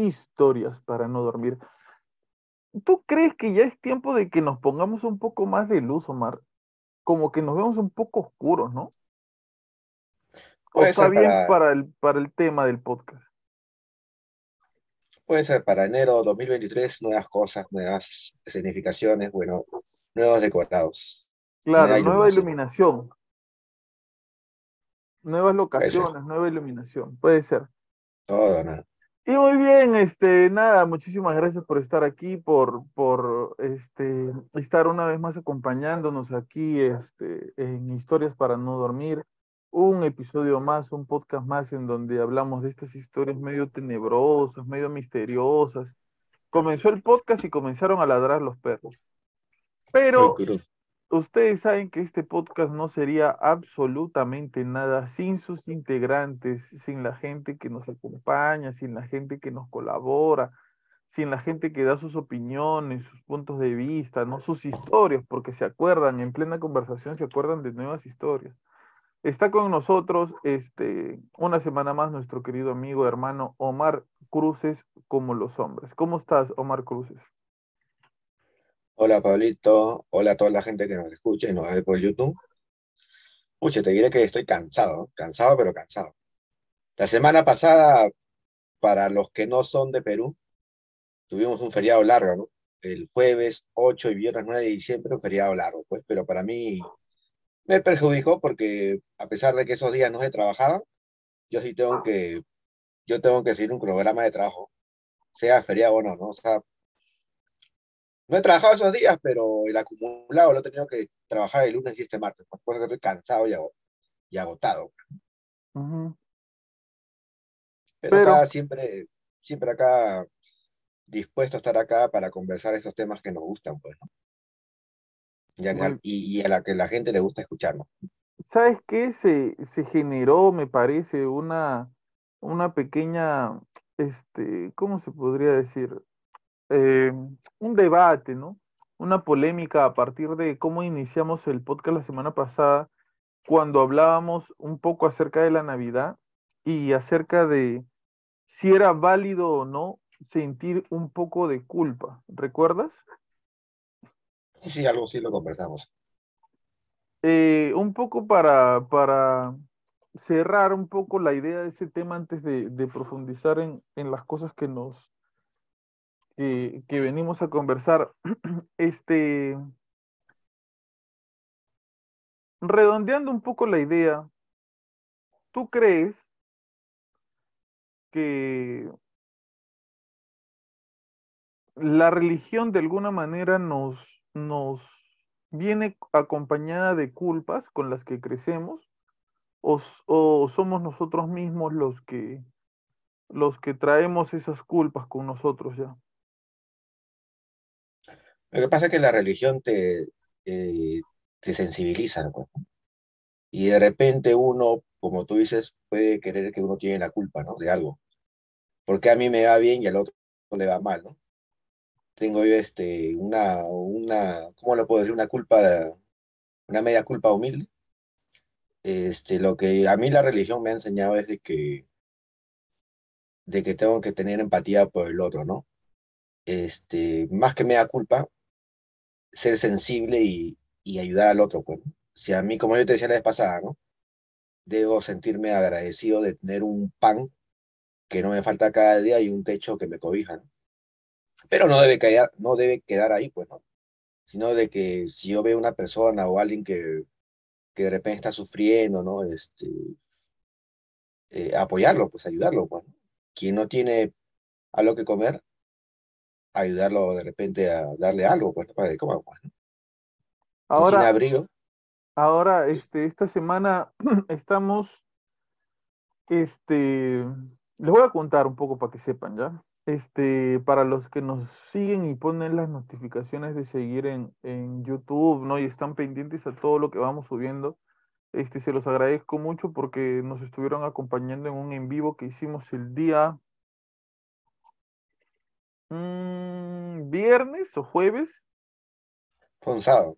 Historias para no dormir. ¿Tú crees que ya es tiempo de que nos pongamos un poco más de luz, Omar? Como que nos vemos un poco oscuros, ¿no? ¿O está bien para, para el, para el tema del podcast? puede ser para enero 2023, nuevas cosas, nuevas significaciones, bueno, nuevos decorados, Claro, nueva nueva iluminación. iluminación, nuevas locaciones, nueva iluminación, puede ser. todo, ¿no? Y muy bien, este, nada, muchísimas gracias por estar aquí, por, por este, estar una vez más acompañándonos aquí, este, en Historias para no dormir. Un episodio más, un podcast más en donde hablamos de estas historias medio tenebrosas, medio misteriosas. Comenzó el podcast y comenzaron a ladrar los perros. Pero. Ustedes saben que este podcast no sería absolutamente nada sin sus integrantes, sin la gente que nos acompaña, sin la gente que nos colabora, sin la gente que da sus opiniones, sus puntos de vista, no sus historias, porque se acuerdan, en plena conversación se acuerdan de nuevas historias. Está con nosotros este, una semana más nuestro querido amigo, hermano Omar Cruces, como los hombres. ¿Cómo estás, Omar Cruces? Hola, Pablito, hola a toda la gente que nos escucha y nos ve por YouTube. Pucha, te diré que estoy cansado. Cansado, pero cansado. La semana pasada, para los que no son de Perú, tuvimos un feriado largo, ¿no? El jueves 8 y viernes 9 de diciembre, un feriado largo, pues, pero para mí me perjudicó porque a pesar de que esos días no he trabajado, yo sí tengo que, yo tengo que seguir un cronograma de trabajo, sea feriado o no, ¿no? O sea, no he trabajado esos días, pero el acumulado lo he tenido que trabajar el lunes y este martes, por cosa que estoy cansado y, ago- y agotado. Pero Pero, acá siempre, siempre acá dispuesto a estar acá para conversar esos temas que nos gustan, pues, ¿no? Y a, muy y- y a la que la gente le gusta escucharnos. ¿Sabes qué? Se, se generó, me parece, una, una pequeña, este, ¿cómo se podría decir? Eh, un debate, ¿no? Una polémica a partir de cómo iniciamos el podcast la semana pasada, cuando hablábamos un poco acerca de la Navidad y acerca de si era válido o no sentir un poco de culpa. ¿Recuerdas? Sí, algo sí lo conversamos. Eh, un poco para, para cerrar un poco la idea de ese tema antes de, de profundizar en, en las cosas que nos que, venimos a conversar. Este, redondeando un poco la idea, ¿tú crees que la religión de alguna manera nos, nos viene acompañada de culpas con las que crecemos? ¿O, o somos nosotros mismos los que, los que traemos esas culpas con nosotros ya? Lo que pasa es que la religión te, te sensibiliza, ¿no? Y de repente uno, como tú dices, puede querer que uno tiene la culpa, ¿no? De algo. Porque a mí me va bien y al otro le va mal, ¿no? tengo yo este, una, una, ¿cómo lo puedo decir? Una culpa, una media culpa humilde. Este, lo que a mí la religión me ha enseñado es de que, de que tengo que tener empatía por el otro, ¿no? Este, más que media culpa, ser sensible y, y ayudar al otro, pues. Si a mí, como yo te decía la vez pasada, ¿no? Debo sentirme agradecido de tener un pan que no me falta cada día y un techo que me cobija, ¿no? Pero no debe quedar, no debe quedar ahí, pues, ¿no? Sino de que si yo veo una persona o alguien que, que de repente está sufriendo, ¿no? Este, eh, apoyarlo, pues ayudarlo, pues. ¿no? Quien no tiene algo que comer, ayudarlo de repente a darle algo, pues, para que coma, pues, ¿no? Ahora, abrigo. Ahora, este, esta semana estamos, este, les voy a contar un poco para que sepan, ¿ya? Este, para los que nos siguen y ponen las notificaciones de seguir en, en YouTube, ¿no? Y están pendientes a todo lo que vamos subiendo, este, se los agradezco mucho porque nos estuvieron acompañando en un en vivo que hicimos el día mm, viernes o jueves. Fue un sábado.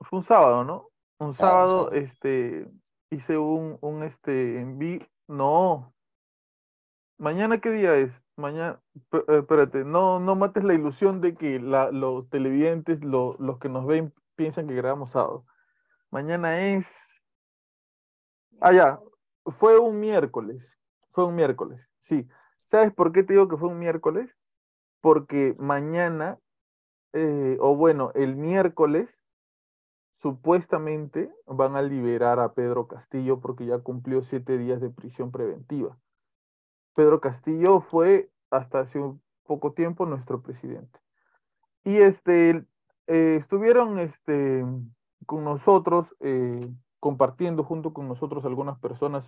Fue un sábado, ¿no? Un Ah, un sábado, este, hice un, un este, en vi, no, mañana qué día es, mañana, eh, espérate, no, no mates la ilusión de que la, los televidentes, lo- los que nos ven, piensan que grabamos sábado. Mañana es, ah, ya, fue un miércoles, fue un miércoles, sí. ¿Sabes por qué te digo que fue un miércoles? Porque mañana, eh, o bueno, el miércoles, supuestamente van a liberar a Pedro Castillo porque ya cumplió siete días de prisión preventiva. Pedro Castillo fue hasta hace un poco tiempo nuestro presidente. Y este, eh, estuvieron este, con nosotros, eh, compartiendo junto con nosotros algunas personas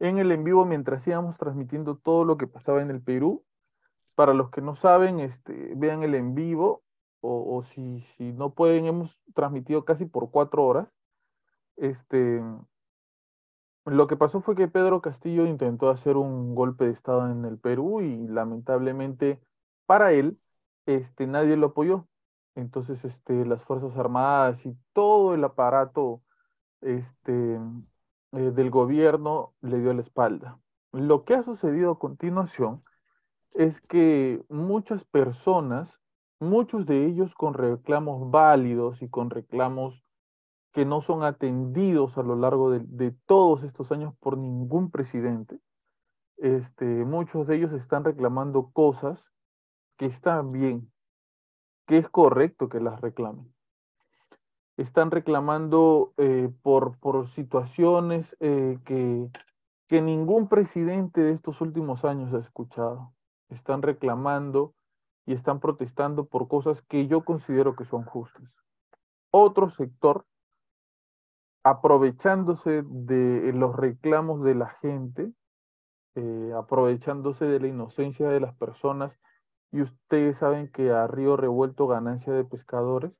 en el en vivo mientras íbamos transmitiendo todo lo que pasaba en el Perú. Para los que no saben, este, vean el en vivo o, si, si no pueden, hemos transmitido casi por cuatro horas. Este, lo que pasó fue que Pedro Castillo intentó hacer un golpe de Estado en el Perú y lamentablemente para él, este, nadie lo apoyó. Entonces, este, las Fuerzas Armadas y todo el aparato, este, eh, del gobierno le dio la espalda. Lo que ha sucedido a continuación es que muchas personas, muchos de ellos con reclamos válidos y con reclamos que no son atendidos a lo largo de, todos estos años por ningún presidente, este, muchos de ellos están reclamando cosas que están bien, que es correcto que las reclamen. Están reclamando eh, por, por situaciones eh, que, que ningún presidente de estos últimos años ha escuchado. Están reclamando y están protestando por cosas que yo considero que son justas. Otro sector, aprovechándose de los reclamos de la gente, eh, aprovechándose de la inocencia de las personas, y ustedes saben que a río revuelto ganancia de pescadores,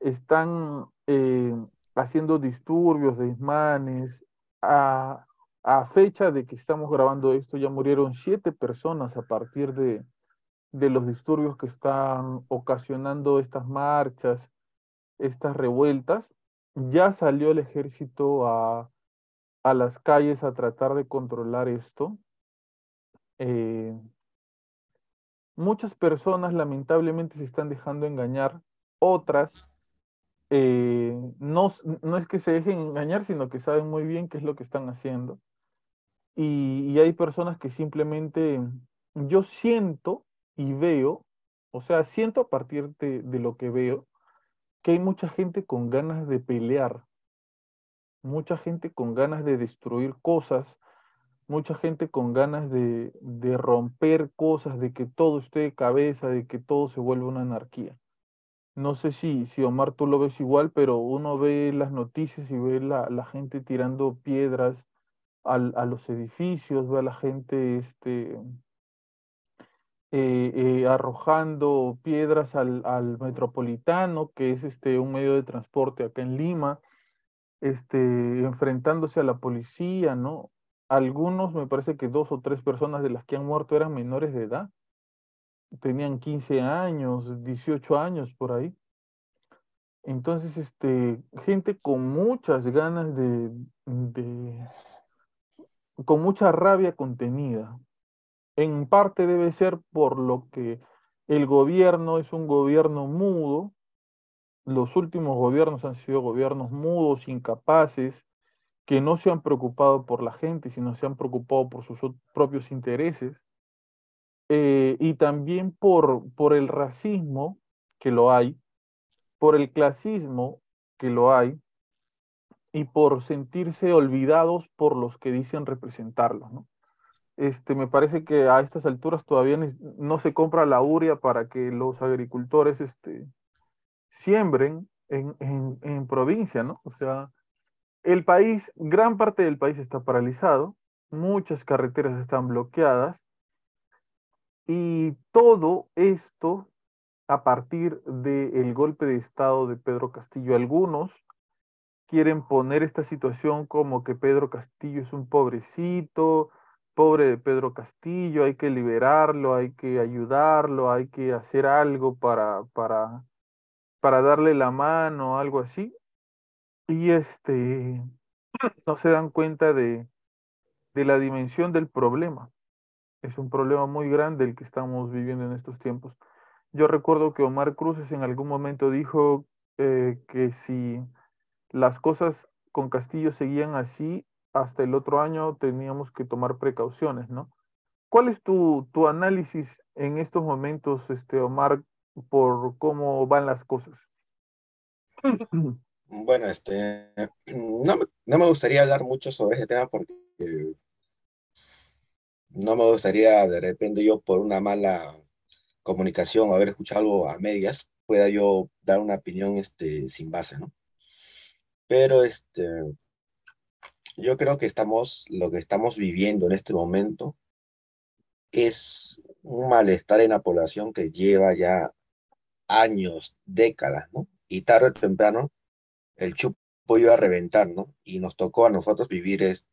están eh, haciendo disturbios, desmanes. A, a fecha de que estamos grabando esto, ya murieron siete personas a partir de, de los disturbios que están ocasionando estas marchas, estas revueltas. Ya salió el ejército a, a las calles a tratar de controlar esto. Eh, muchas personas lamentablemente se están dejando engañar, otras eh, no, no es que se dejen engañar, sino que saben muy bien qué es lo que están haciendo. Y, hay personas que simplemente, yo siento y veo, o sea, siento a partir de, de lo que veo, que hay mucha gente con ganas de pelear, mucha gente con ganas de destruir cosas, mucha gente con ganas de, de romper cosas, de que todo esté de cabeza, de que todo se vuelva una anarquía. No sé si, si Omar tú lo ves igual, pero uno ve las noticias y ve la, la gente tirando piedras a los edificios, ve a la gente este, eh, eh, arrojando piedras al, metropolitano, que es este, un medio de transporte acá en Lima, este, enfrentándose a la policía, ¿no? Algunos, me parece que dos o tres personas de las que han muerto eran menores de edad. tenían 15 años, 18 años por ahí. Entonces, este, gente con muchas ganas de, con mucha rabia contenida. En parte debe ser por lo que el gobierno es un gobierno mudo. Los últimos gobiernos han sido gobiernos mudos, incapaces, que no se han preocupado por la gente, sino se han preocupado por sus propios intereses. Eh, y también por, por el racismo, que lo hay, por el clasismo, que lo hay, y por sentirse olvidados por los que dicen representarlos. Este, me parece que a estas alturas todavía no se compra la uria para que los agricultores este, siembren en, en, en provincia, ¿no? O sea, el país, gran parte del país está paralizado, muchas carreteras están bloqueadas y todo esto a partir del golpe de Estado de Pedro Castillo. Algunos quieren poner esta situación como que Pedro Castillo es un pobrecito, pobre de Pedro Castillo, hay que liberarlo, hay que ayudarlo, hay que hacer algo para, para, para darle la mano, algo así. Y este, no se dan cuenta de, de la dimensión del problema. Es un problema muy grande el que estamos viviendo en estos tiempos. Yo recuerdo que Omar Cruces en algún momento dijo eh, que si las cosas con Castillo seguían así, hasta el otro año teníamos que tomar precauciones, ¿no? ¿Cuál es tu, tu análisis en estos momentos, este, Omar, por cómo van las cosas? Bueno, este, no, no me gustaría hablar mucho sobre ese tema porque no me gustaría de repente yo por una mala comunicación haber escuchado algo a medias, pueda yo dar una opinión este, sin base, ¿no? Pero este, yo creo que estamos, lo que estamos viviendo en este momento es un malestar en la población que lleva ya años, décadas, ¿no? Y tarde o temprano el chupo iba a reventar, ¿no? Y nos tocó a nosotros vivir es,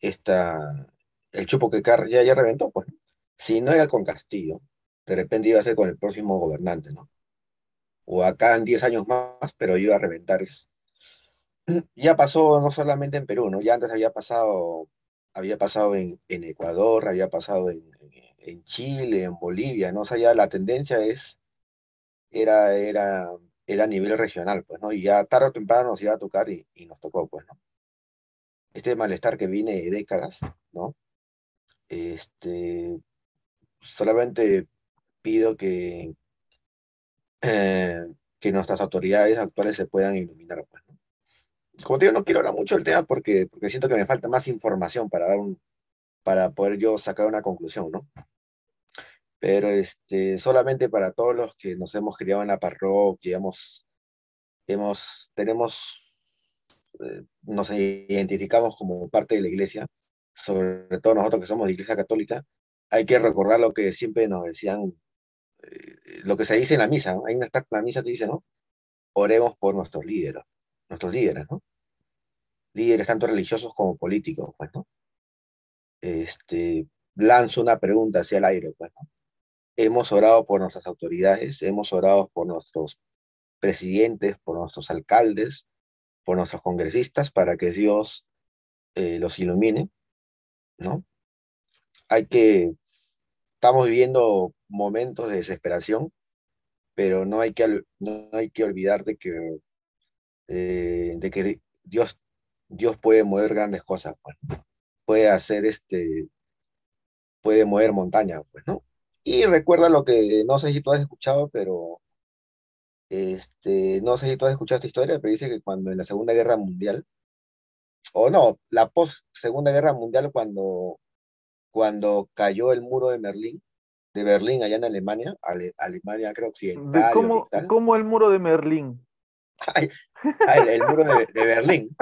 esta, el chupo que ya, ya reventó, pues. Si no era con Castillo, de repente iba a ser con el próximo gobernante, ¿no? O acá en 10 años más, pero iba a reventar. Ya pasó no solamente en Perú, ¿no? Ya antes había pasado, había pasado en, Ecuador, había pasado en, Chile, en Bolivia, ¿no? O sea, ya la tendencia es, era, era, era a nivel regional, pues, ¿no? Y ya tarde o temprano nos iba a tocar y, y nos tocó, pues, ¿no? Este malestar que viene de décadas, ¿no? Este, solamente pido que, eh, que nuestras autoridades actuales se puedan iluminar. Pues, Como te digo, no quiero hablar mucho del tema porque, porque siento que me falta más información para, dar un, para poder yo sacar una conclusión, ¿no? Pero este, solamente para todos los que nos hemos criado en la parroquia, hemos, hemos, tenemos, eh, nos identificamos como parte de la iglesia, sobre todo nosotros que somos de iglesia católica, hay que recordar lo que siempre nos decían eh, lo que se dice en la misa, hay una la misa que dice, ¿no? Oremos por nuestros líderes, nuestros líderes, ¿no? Líderes tanto religiosos como políticos, pues. Este, lanzo una pregunta hacia el aire, pues. Hemos orado por nuestras autoridades, hemos orado por nuestros presidentes, por nuestros alcaldes, por nuestros congresistas, para que Dios eh, los ilumine, ¿no? Hay que, estamos viviendo momentos de desesperación, pero no hay que, no hay que olvidar de que, eh, de que Dios, Dios puede mover grandes cosas, pues, puede hacer este, puede mover montañas, pues, ¿no? Y recuerda lo que, no sé si tú has escuchado, pero este, no sé si tú has escuchado esta historia, pero dice que cuando en la Segunda Guerra Mundial, o no, la post Segunda Guerra Mundial, cuando, cuando cayó el muro de Berlín, de Berlín allá en Alemania, Alemania creo occidental. ¿Cómo, ¿Cómo, el muro de Berlín? el, muro de, Berlín.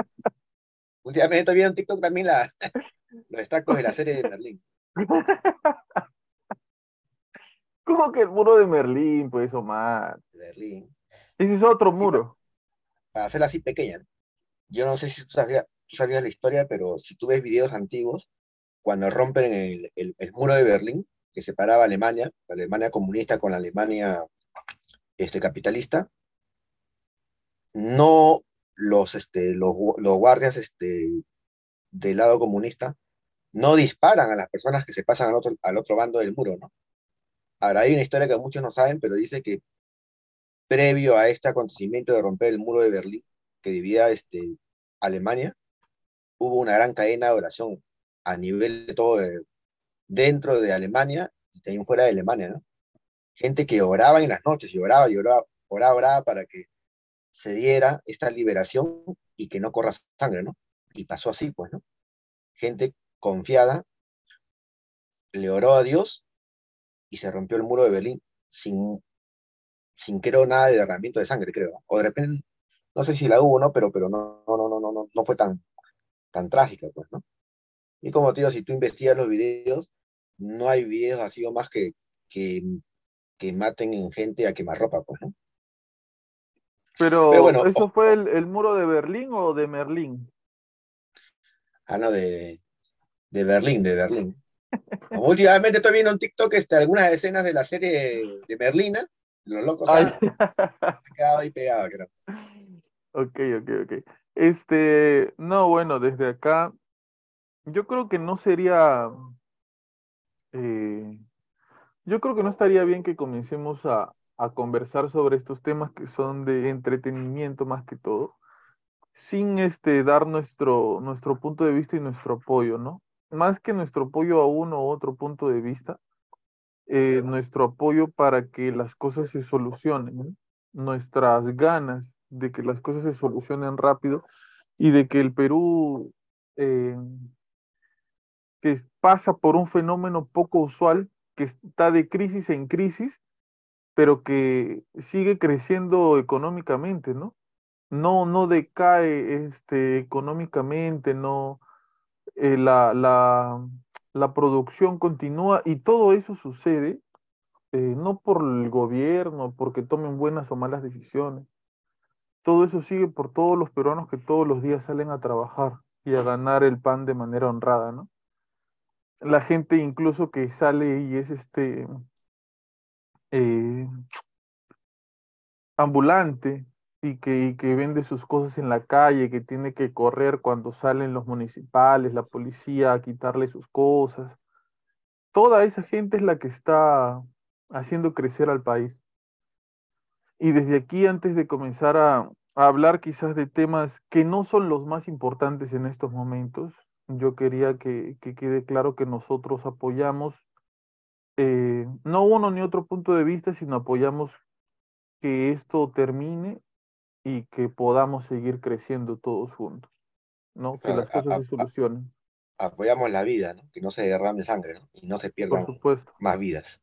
Últimamente vi en TikTok también la, los extractos de la serie de Berlín. ¿Cómo que el muro de Berlín, pues, Omar? Berlín. Ese es otro muro. para hacerla así pequeña. Yo no sé si tú sabías, tú sabías la historia, pero si tú ves videos antiguos, cuando rompen el, el, el muro de Berlín, que separaba Alemania, la Alemania comunista con la Alemania este, capitalista, no los, este, los, los guardias este, del lado comunista no disparan a las personas que se pasan al otro, al otro bando del muro, ¿no? Ahora, hay una historia que muchos no saben, pero dice que previo a este acontecimiento de romper el muro de Berlín, que dividía este, Alemania, hubo una gran cadena de oración a nivel de todo, dentro de Alemania y también fuera de Alemania, ¿no? Gente que oraba en las noches y oraba y oraba, oraba, oraba para que se diera esta liberación y que no corra sangre, ¿no? Y pasó así, pues, ¿no? Gente confiada le oró a Dios y se rompió el muro de Berlín sin, sin creo nada de derramamiento de sangre, creo. O de repente, no sé si la hubo, ¿no? Pero, pero no, no, no, no, no, no fue tan, tan trágica, pues, ¿no? Y como te digo, si tú investigas los videos, no hay videos así o más que, que, que maten en gente a quemarropa, pues, ¿no? Pero, bueno, ¿eso fue el, el, muro de Berlín o de Merlín? Ah, no, de, de Berlín, de Berlín. Últimamente estoy viendo en TikTok este, algunas escenas de la serie de Merlina, los locos han quedado ahí pegado, creo. Ok, ok, ok. Este, no, bueno, desde acá, yo creo que no sería, eh, yo creo que no estaría bien que comencemos a, a conversar sobre estos temas que son de entretenimiento más que todo, sin este, dar nuestro, nuestro punto de vista y nuestro apoyo, ¿no? más que nuestro apoyo a uno u otro punto de vista, eh, nuestro apoyo para que las cosas se solucionen, nuestras ganas de que las cosas se solucionen rápido y de que el Perú, eh, que pasa por un fenómeno poco usual, que está de crisis en crisis, pero que sigue creciendo económicamente, ¿no? No, no decae este, económicamente, no, eh, la, la, la, producción continúa y todo eso sucede eh, no por el gobierno, porque tomen buenas o malas decisiones. Todo eso sigue por todos los peruanos que todos los días salen a trabajar y a ganar el pan de manera honrada, ¿no? La gente incluso que sale y es este eh, ambulante, y que, vende sus cosas en la calle, que tiene que correr cuando salen los municipales, la policía a quitarle sus cosas. Toda esa gente es la que está haciendo crecer al país. Y desde aquí, antes de comenzar a, hablar quizás de temas que no son los más importantes en estos momentos, yo quería que, que quede claro que nosotros apoyamos eh, no uno ni otro punto de vista, sino apoyamos que esto termine y que podamos seguir creciendo todos juntos, ¿no? Que las cosas se solucionen. Apoyamos la vida, ¿no? Que no se derrame sangre y no se pierdan más vidas.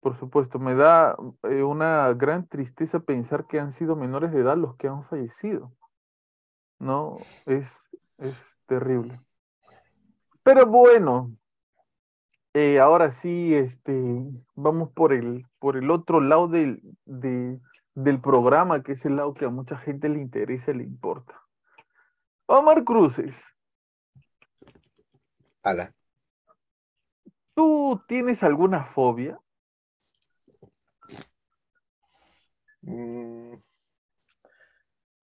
Por supuesto, me da eh, una gran tristeza pensar que han sido menores de edad los que han fallecido. ¿No? Es, es terrible. Pero bueno, eh, ahora sí, este, vamos por el, por el otro lado del, de, del programa, que es el lado que a mucha gente le interesa y le importa. Omar Cruces. Hola. ¿Tú tienes alguna fobia? Mm.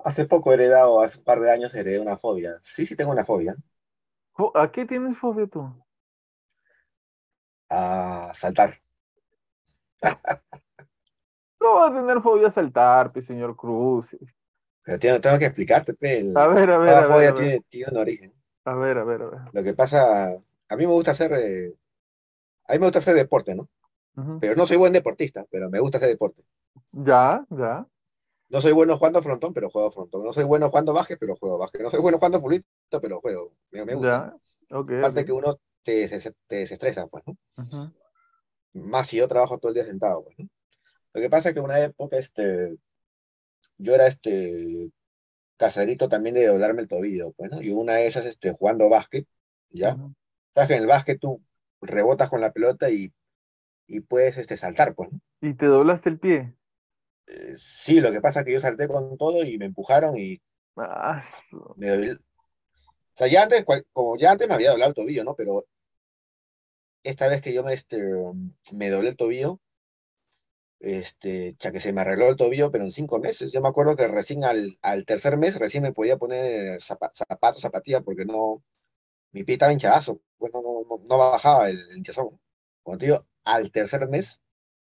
Hace poco he heredado, hace un par de años heredé una fobia. Sí, sí tengo una fobia. ¿A qué tienes fobia tú? A saltar. No va a tener fobia a saltar, señor Cruz. Pero tengo, que explicarte, pe. a ver, a ver. Cada fobia Tiene, un origen. A ver, a ver, a ver. Lo que pasa, a mí me gusta hacer, eh, a mí me gusta hacer deporte, ¿no? Pero no soy buen deportista, pero me gusta hacer deporte. Ya, ya. No soy bueno jugando frontón, pero juego frontón. No soy bueno jugando baje, pero juego baje. No soy bueno jugando fulito, pero juego. Me, gusta. Ya, okay, Aparte que uno te, te, desestresa, pues, ¿no? Más si yo trabajo todo el día sentado, pues, ¿no? Lo que pasa es que en una época, este, yo era este caserito también de doblarme el tobillo, pues, ¿no? Y una de esas, este, jugando básquet, ¿ya? Sabes que en el básquet tú rebotas con la pelota y, y puedes este, saltar, pues, ¿no? ¿Y te doblaste el pie? Eh, sí, lo que pasa es que yo salté con todo y me empujaron y ah, me O sea, ya antes, como ya antes me había doblado el tobillo, ¿no? Pero esta vez que yo me, este, me doblé el tobillo, este, ya que se me arregló el tobillo, pero en cinco meses. Yo me acuerdo que recién al, al tercer mes, recién me podía poner zapatos, zapatillas, porque no, mi pie estaba hinchadazo, pues no, no, no, bajaba el, hinchazón. Cuando te digo, al tercer mes,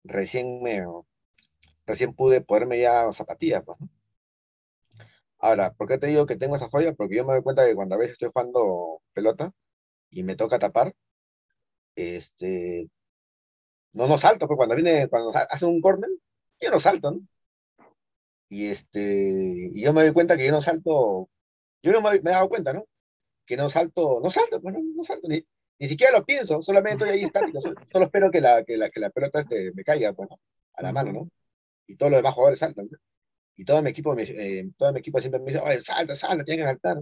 recién me, recién pude ponerme ya zapatillas, pues, Ahora, ¿por qué te digo que tengo esa fobia? Porque yo me doy cuenta que cuando a veces estoy jugando pelota y me toca tapar, este, no, no salto, pues cuando viene, cuando hace un corner, yo no salto. Y este, y yo me doy cuenta que yo no salto, yo no me, he dado cuenta, ¿no? Que no salto, no salto, pues no, salto, ni, ni siquiera lo pienso, solamente estoy ahí estático, solo, espero que la, que la, que la pelota este me caiga, pues, a la mano, ¿no? Y todos los demás jugadores saltan, ¿no? Y todo mi equipo, eh, todo mi equipo siempre me dice, oye, salta, salta, tienes que saltar.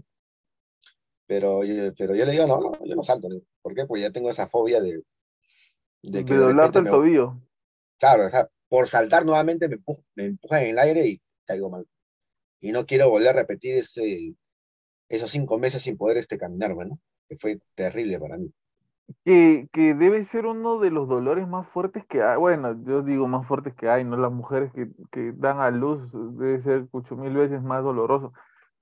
Pero, yo, pero yo le digo, no, no, yo no salto. ¿Por qué? Pues ya tengo esa fobia de, de, que doblarte el tobillo. Claro, o sea, por saltar nuevamente me, me empujan en el aire y caigo mal. Y no quiero volver a repetir ese, esos cinco meses sin poder este, caminar, bueno, que fue terrible para mí. Que, que, debe ser uno de los dolores más fuertes que hay, bueno, yo digo más fuertes que hay, ¿no? Las mujeres que, que dan a luz debe ser mucho mil veces más doloroso.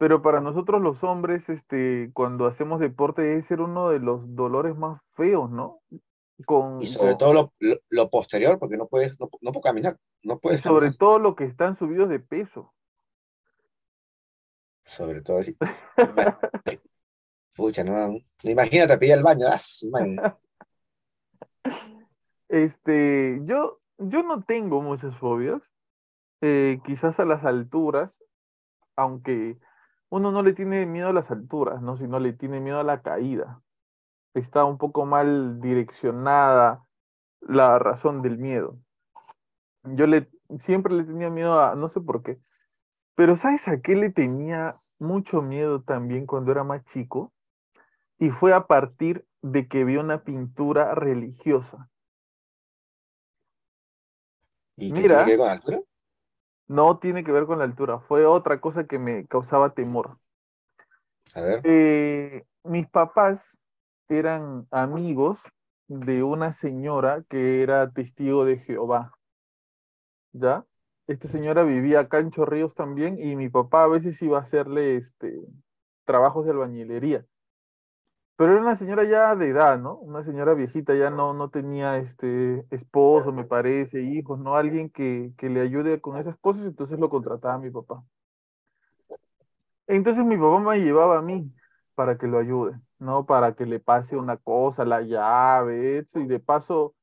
Pero para nosotros los hombres, este, cuando hacemos deporte debe ser uno de los dolores más feos, ¿no? y sobre todo lo, posterior, porque no puedes, no, no puedo caminar, no puedes. Sobre todo lo que están subidos de peso. Sobre todo así. Pucha, no, imagínate pedir el baño, Este, yo, yo no tengo muchas fobias, eh, quizás a las alturas, aunque uno no le tiene miedo a las alturas, ¿no? Sino le tiene miedo a la caída está un poco mal direccionada la razón del miedo. Yo le, siempre le tenía miedo a, no sé por qué, pero ¿sabes a qué le tenía mucho miedo también cuando era más chico? Y fue a partir de que vi una pintura religiosa. ¿Y Mira, tiene que ver con la altura? No tiene que ver con la altura, fue otra cosa que me causaba temor. A ver. Eh, mis papás eran amigos de una señora que era testigo de Jehová. ¿Ya? Esta señora vivía acá en Chorrillos también y mi papá a veces iba a hacerle este, trabajos de albañilería. Pero era una señora ya de edad, ¿no? Una señora viejita, ya no, no tenía este esposo, me parece, hijos, ¿no? Alguien que, que le ayude con esas cosas, entonces lo contrataba mi papá. Entonces mi papá me llevaba a mí para que lo ayude. ¿no? Para que le pase una cosa, la llave, eso, y de paso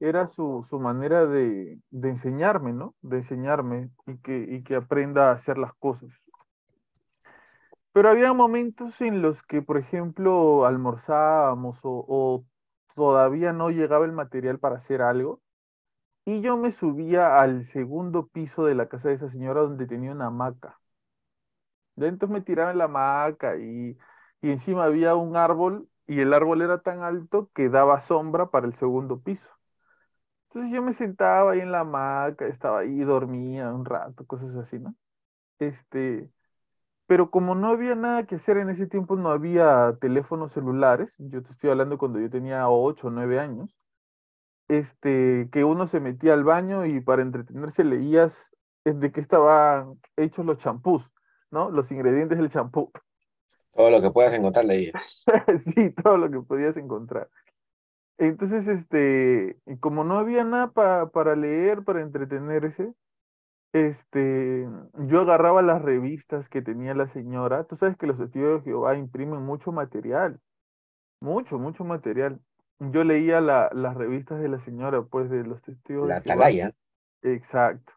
era su, su manera de, de, enseñarme, ¿no? De enseñarme y que, y que aprenda a hacer las cosas. Pero había momentos en los que, por ejemplo, almorzábamos o, todavía no llegaba el material para hacer algo, y yo me subía al segundo piso de la casa de esa señora donde tenía una hamaca. Entonces me tiraba en la hamaca y y encima había un árbol y el árbol era tan alto que daba sombra para el segundo piso. Entonces yo me sentaba ahí en la hamaca, estaba ahí, dormía un rato, cosas así, ¿no? Este, pero como no había nada que hacer en ese tiempo, no había teléfonos celulares, yo te estoy hablando cuando yo tenía 8 o 9 años, este, que uno se metía al baño y para entretenerse leías de qué estaban hechos los champús, ¿no? Los ingredientes del champú. Todo lo que puedas encontrar leías. sí, todo lo que podías encontrar. Entonces, este, como no había nada para leer, para entretenerse, este, yo agarraba las revistas que tenía la señora. Tú sabes que los testigos de Jehová imprimen mucho material, mucho, mucho material. Yo leía la, las revistas de la señora, pues, de los testigos la de Jehová. Atalaya. Exacto.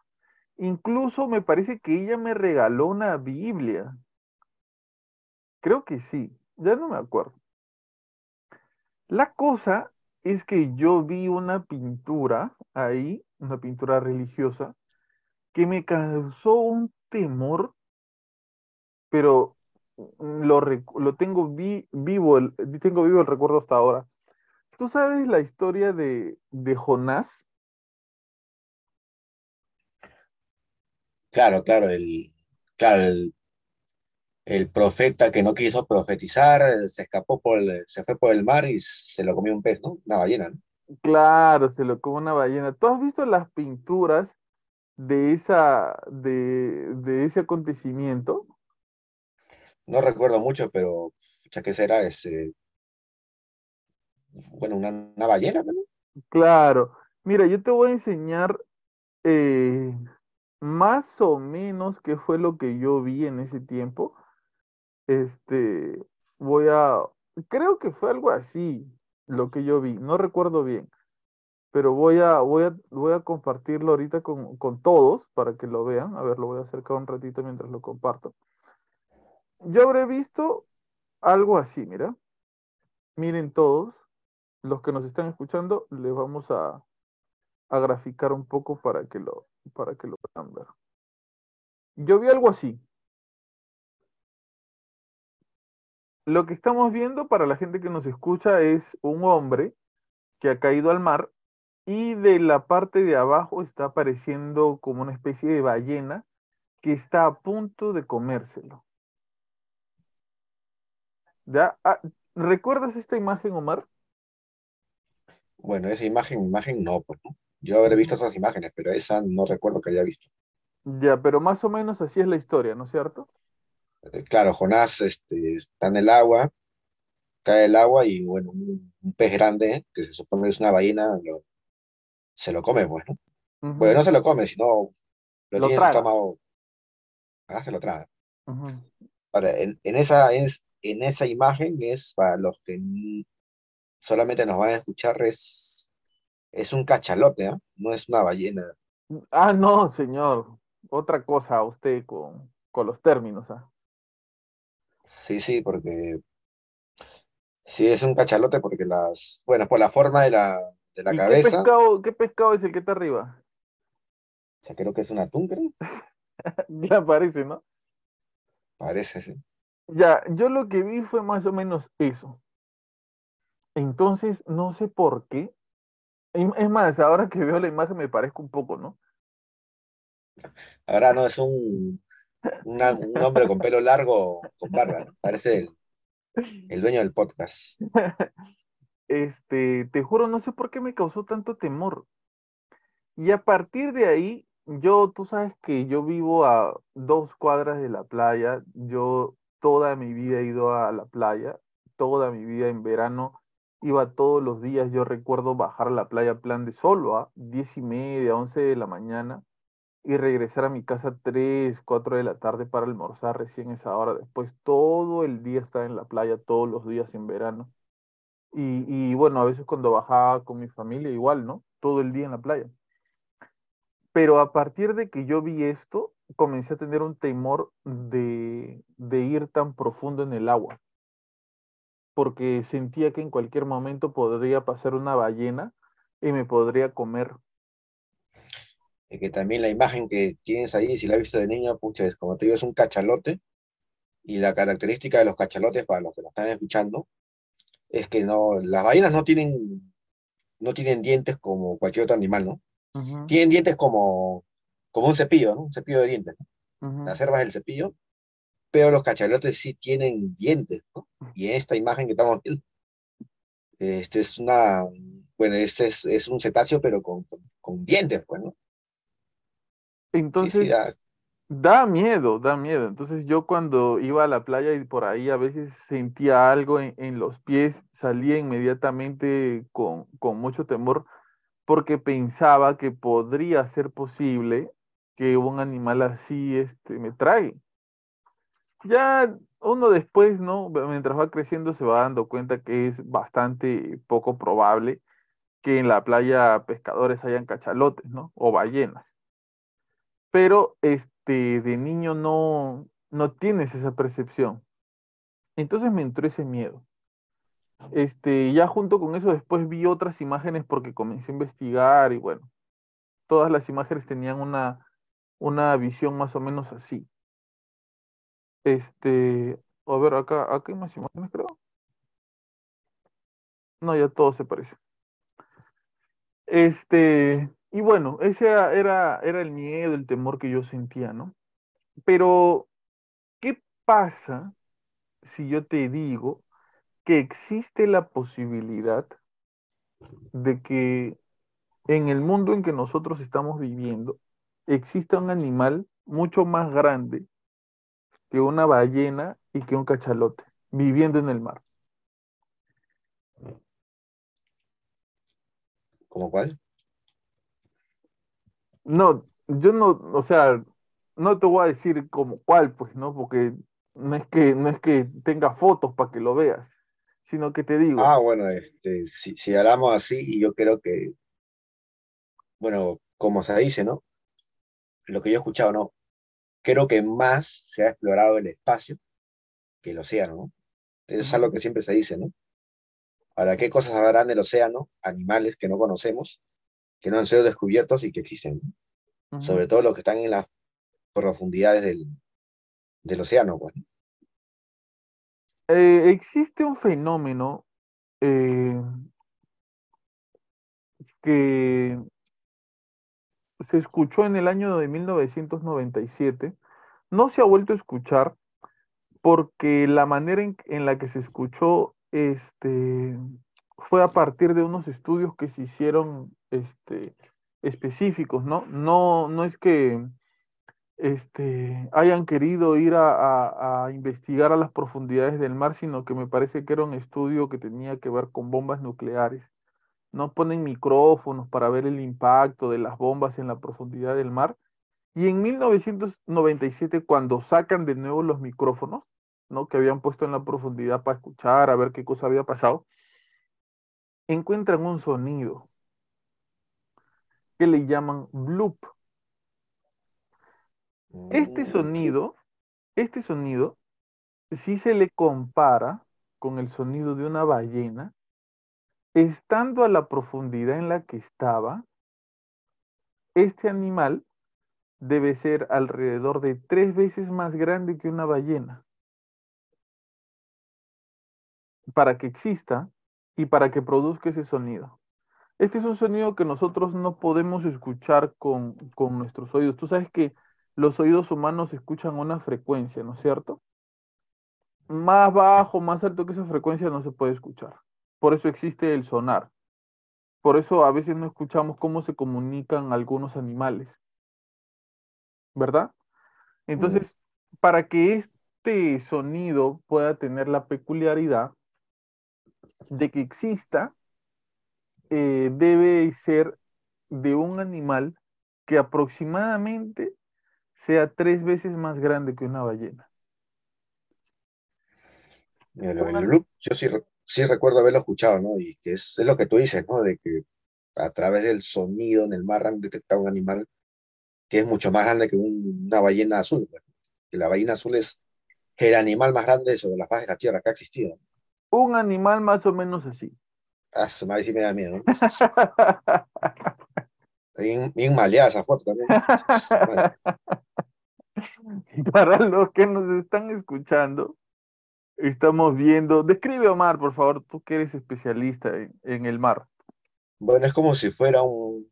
Incluso me parece que ella me regaló una Biblia. Creo que sí, ya no me acuerdo. La cosa es que yo vi una pintura ahí, una pintura religiosa, que me causó un temor, pero lo, lo tengo vivo, el, tengo vivo el recuerdo hasta ahora. ¿Tú sabes la historia de, de Jonás? Claro, claro, el, claro, el, el profeta que no quiso profetizar se escapó por el, se fue por el mar y se lo comió un pez, ¿no? Una ballena, ¿no? Claro, se lo come una ballena. ¿Tú has visto las pinturas de esa, de, de ese acontecimiento? No recuerdo mucho, pero ya que será ese, bueno, una, una ballena, ¿no? Claro. Mira, yo te voy a enseñar eh, más o menos qué fue lo que yo vi en ese tiempo. Este, voy a, creo que fue algo así lo que yo vi, no recuerdo bien, pero voy a, voy a, voy a compartirlo ahorita con, con todos para que lo vean. A ver, lo voy a acercar un ratito mientras lo comparto. Yo habré visto algo así, mira. Miren todos, los que nos están escuchando, les vamos a, a graficar un poco para que lo, para que lo puedan ver. Yo vi algo así. Lo que estamos viendo para la gente que nos escucha es un hombre que ha caído al mar y de la parte de abajo está apareciendo como una especie de ballena que está a punto de comérselo. ¿Ya? Ah, ¿Recuerdas esta imagen, Omar? Bueno, esa imagen, imagen no, pues, ¿no? Yo habré visto otras imágenes, pero esa no recuerdo que haya visto. Ya, pero más o menos así es la historia, ¿no es cierto? Eh, Claro, Jonás este, está en el agua, cae el agua y bueno, un, un pez grande, que se supone que es una ballena, lo- se lo come, pues, ¿no? Bueno, no se lo come, sino lo Lo tiene en su traga. estómago, ah, se lo traga. Ahora, en, en esa, en, en esa imagen es para los que solamente nos van a escuchar, es, es un cachalote, ¿ah? No es una ballena. Ah, no, señor. Otra cosa, usted con, con los términos, ¿ah? Sí, sí, porque sí es un cachalote porque las, bueno, por la forma de la, de la ¿Y qué cabeza, pescado, qué pescado es el que está arriba? o sea, creo que es un atún, creo, Ya parece, ¿no? parece, sí. Ya, yo lo que vi fue más o menos eso. Entonces, no sé por qué. Es más, ahora que veo la imagen me parezco un poco, ¿no? Ahora no es un, una- un hombre con pelo largo, con barba, ¿no? Parece el, el dueño del podcast. Este, te juro, no sé por qué me causó tanto temor. Y a partir de ahí, yo, tú sabes que yo vivo a dos cuadras de la playa. Yo toda mi vida he ido a la playa, toda mi vida en verano iba todos los días. Yo recuerdo bajar a la playa plan de solo a diez y media, once de la mañana y regresar a mi casa tres, cuatro de la tarde para almorzar recién esa hora. Después todo el día estaba en la playa, todos los días en verano. Y, y bueno, a veces cuando bajaba con mi familia igual, ¿no? Todo el día en la playa. Pero a partir de que yo vi esto, comencé a tener un temor de, de ir tan profundo en el agua, porque sentía que en cualquier momento podría pasar una ballena y me podría comer. Y que también la imagen que tienes ahí, si la has visto de niño, pucha, es como te digo, es un cachalote. Y la característica de los cachalotes, para los que lo están escuchando, es que no, las ballenas no tienen, no tienen dientes como cualquier otro animal, ¿no? Ujú, Tienen dientes como, como un cepillo, ¿no? Un cepillo de dientes, ¿no? ujú. Las cervas del cepillo, pero los cachalotes sí tienen dientes, ¿no? Y en esta imagen que estamos viendo, este es una, bueno, este es, es un cetáceo, pero con, con, con dientes, pues, ¿no? Sí, sí, Entonces, da- miedo, da miedo. Entonces yo cuando iba a la playa y por ahí a veces sentía algo en, en los pies, salía inmediatamente con, con mucho temor porque pensaba que podría ser posible que un animal así este, me trague. Ya uno después, ¿no? Mientras va creciendo se va dando cuenta que es bastante poco probable que en la playa pescadores hayan cachalotes, ¿no? O ballenas. Pero este, de niño no, no tienes esa percepción. Entonces me entró ese miedo. Este, ya junto con eso después vi otras imágenes porque comencé a investigar y bueno, todas las imágenes tenían una, una visión más o menos así. Este, a ver, acá, acá hay más imágenes, creo. No, ya todo se parece. Este, y bueno, ese era, era, el miedo, el temor que yo sentía, ¿no? Pero, ¿qué pasa si yo te digo que existe la posibilidad de que en el mundo en que nosotros estamos viviendo exista un animal mucho más grande que una ballena y que un cachalote viviendo en el mar. ¿Cómo cuál? No, yo no, o sea, no te voy a decir como cuál, pues, ¿no? Porque no es que, no es que tenga fotos para que lo veas, sino que te digo. Ah, bueno, este, si, si hablamos así, yo creo que, bueno, como se dice, ¿no? Lo que yo he escuchado, ¿no? Creo que más se ha explorado el espacio que el océano, ¿no? Eso es algo que siempre se dice, ¿no? Ahora, ¿qué cosas habrán del océano? Animales que no conocemos, que no han sido descubiertos y que existen. ¿no? Sobre todo los que están en las profundidades del, del océano, pues. Eh, existe un fenómeno eh, que se escuchó en el año de 1997, no se ha vuelto a escuchar porque la manera en, en la que se escuchó este, fue a partir de unos estudios que se hicieron este, específicos, ¿no? No, no es que este, hayan querido ir a, a, a, investigar a las profundidades del mar, sino que me parece que era un estudio que tenía que ver con bombas nucleares. No ponen micrófonos para ver el impacto de las bombas en la profundidad del mar. Y en 1997, cuando sacan de nuevo los micrófonos, ¿no? que habían puesto en la profundidad para escuchar, a ver qué cosa había pasado, encuentran un sonido que le llaman bloop. Este Mm, sonido, este sonido, si se le compara con el sonido de una ballena, estando a la profundidad en la que estaba, este animal debe ser alrededor de tres veces más grande que una ballena para que exista y para que produzca ese sonido. Este es un sonido que nosotros no podemos escuchar con, con nuestros oídos. Tú sabes que los oídos humanos escuchan una frecuencia, ¿no es cierto? Más bajo, más alto que esa frecuencia no se puede escuchar. Por eso existe el sonar. Por eso a veces no escuchamos cómo se comunican algunos animales. ¿Verdad? Entonces, mm. para que este sonido pueda tener la peculiaridad de que exista, eh, debe ser de un animal que aproximadamente sea tres veces más grande que una ballena. El, el loop, yo sí, sí, recuerdo haberlo escuchado, ¿no? Y que es, es, lo que tú dices, ¿no? De que a través del sonido en el mar han detectado un animal que es mucho más grande que un, una ballena azul. ¿no? Que la ballena azul es el animal más grande sobre la faz de la Tierra que ha existido. Un animal más o menos así. Ah, su madre sí me da miedo. bien, bien maleada esa foto también. Para los que nos están escuchando, estamos viendo. Describe, Omar, por favor, tú que eres especialista en, en el mar. Bueno, es como si fuera un,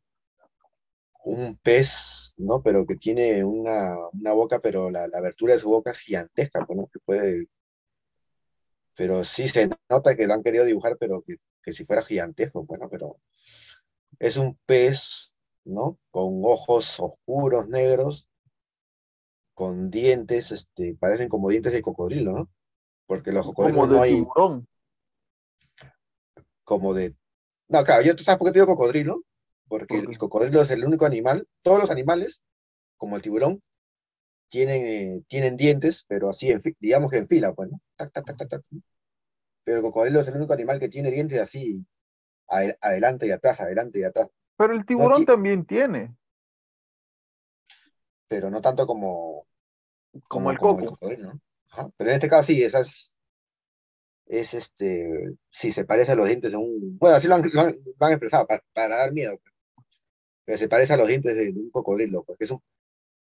un pez, ¿no? Pero que tiene una, una boca, pero la, la, abertura de su boca es gigantesca, ¿no? Que puede. Pero sí se nota que lo han querido dibujar, pero que, que si fuera gigantesco, bueno, pero es un pez, ¿no? Con ojos oscuros, negros, con dientes, este, parecen como dientes de cocodrilo, ¿no? Porque los cocodrilos como de no hay. Tiburón. Como de. No, claro, yo sabes por qué te digo cocodrilo, porque el cocodrilo es el único animal, todos los animales, como el tiburón, tienen, eh, tienen dientes, pero así, en, digamos que en fila, pues, ¿no? Tac, tac, tac, tac, tac. Pero el cocodrilo es el único animal que tiene dientes así, adelante y atrás, adelante y atrás, Pero el tiburón ti- también tiene, pero no tanto como, como el como coco. cocodrilo, ¿no? Ajá. Pero en este caso sí, esa es, es este, sí, se parece a los dientes de un, bueno, así lo han, lo han- lo han expresado, para, para dar miedo, pues. pero se parece a los dientes de, de un cocodrilo, porque es un,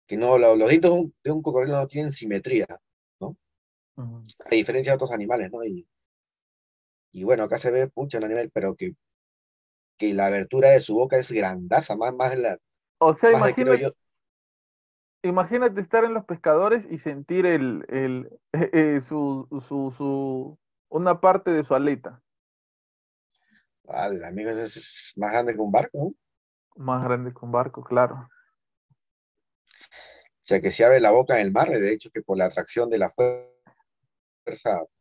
que no, lo- los dientes de un, de un cocodrilo no tienen simetría, Ujú. a diferencia de otros animales, ¿no? Y, y bueno, acá se ve, pucha, un animal, pero que, que la abertura de su boca es grandaza, más, más de la, O sea, imagínate, yo, imagínate estar en los pescadores y sentir el, el, eh, eh, su, su, su, una parte de su aleta. Al amigo, es, es más grande que un barco, ¿no? Más grande que un barco, claro. Sea, que se abre la boca en el mar, de hecho, que por la atracción de la fuerza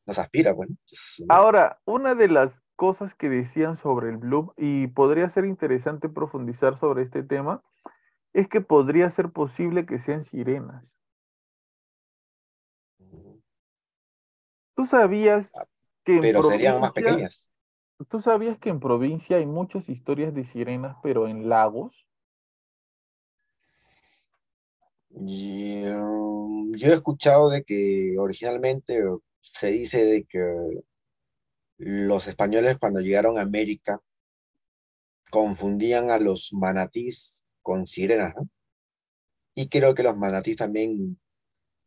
nos aspira, bueno. Ahora, una de las cosas que decían sobre el Bloom, y podría ser interesante profundizar sobre este tema, es que podría ser posible que sean sirenas. ¿Tú sabías que en Pero serían más pequeñas. tú sabías que en provincia hay muchas historias de sirenas, pero en lagos? Um, yo he escuchado de que originalmente se dice de que los españoles cuando llegaron a América confundían a los manatís con sirenas, ¿no? Y creo que los manatís también,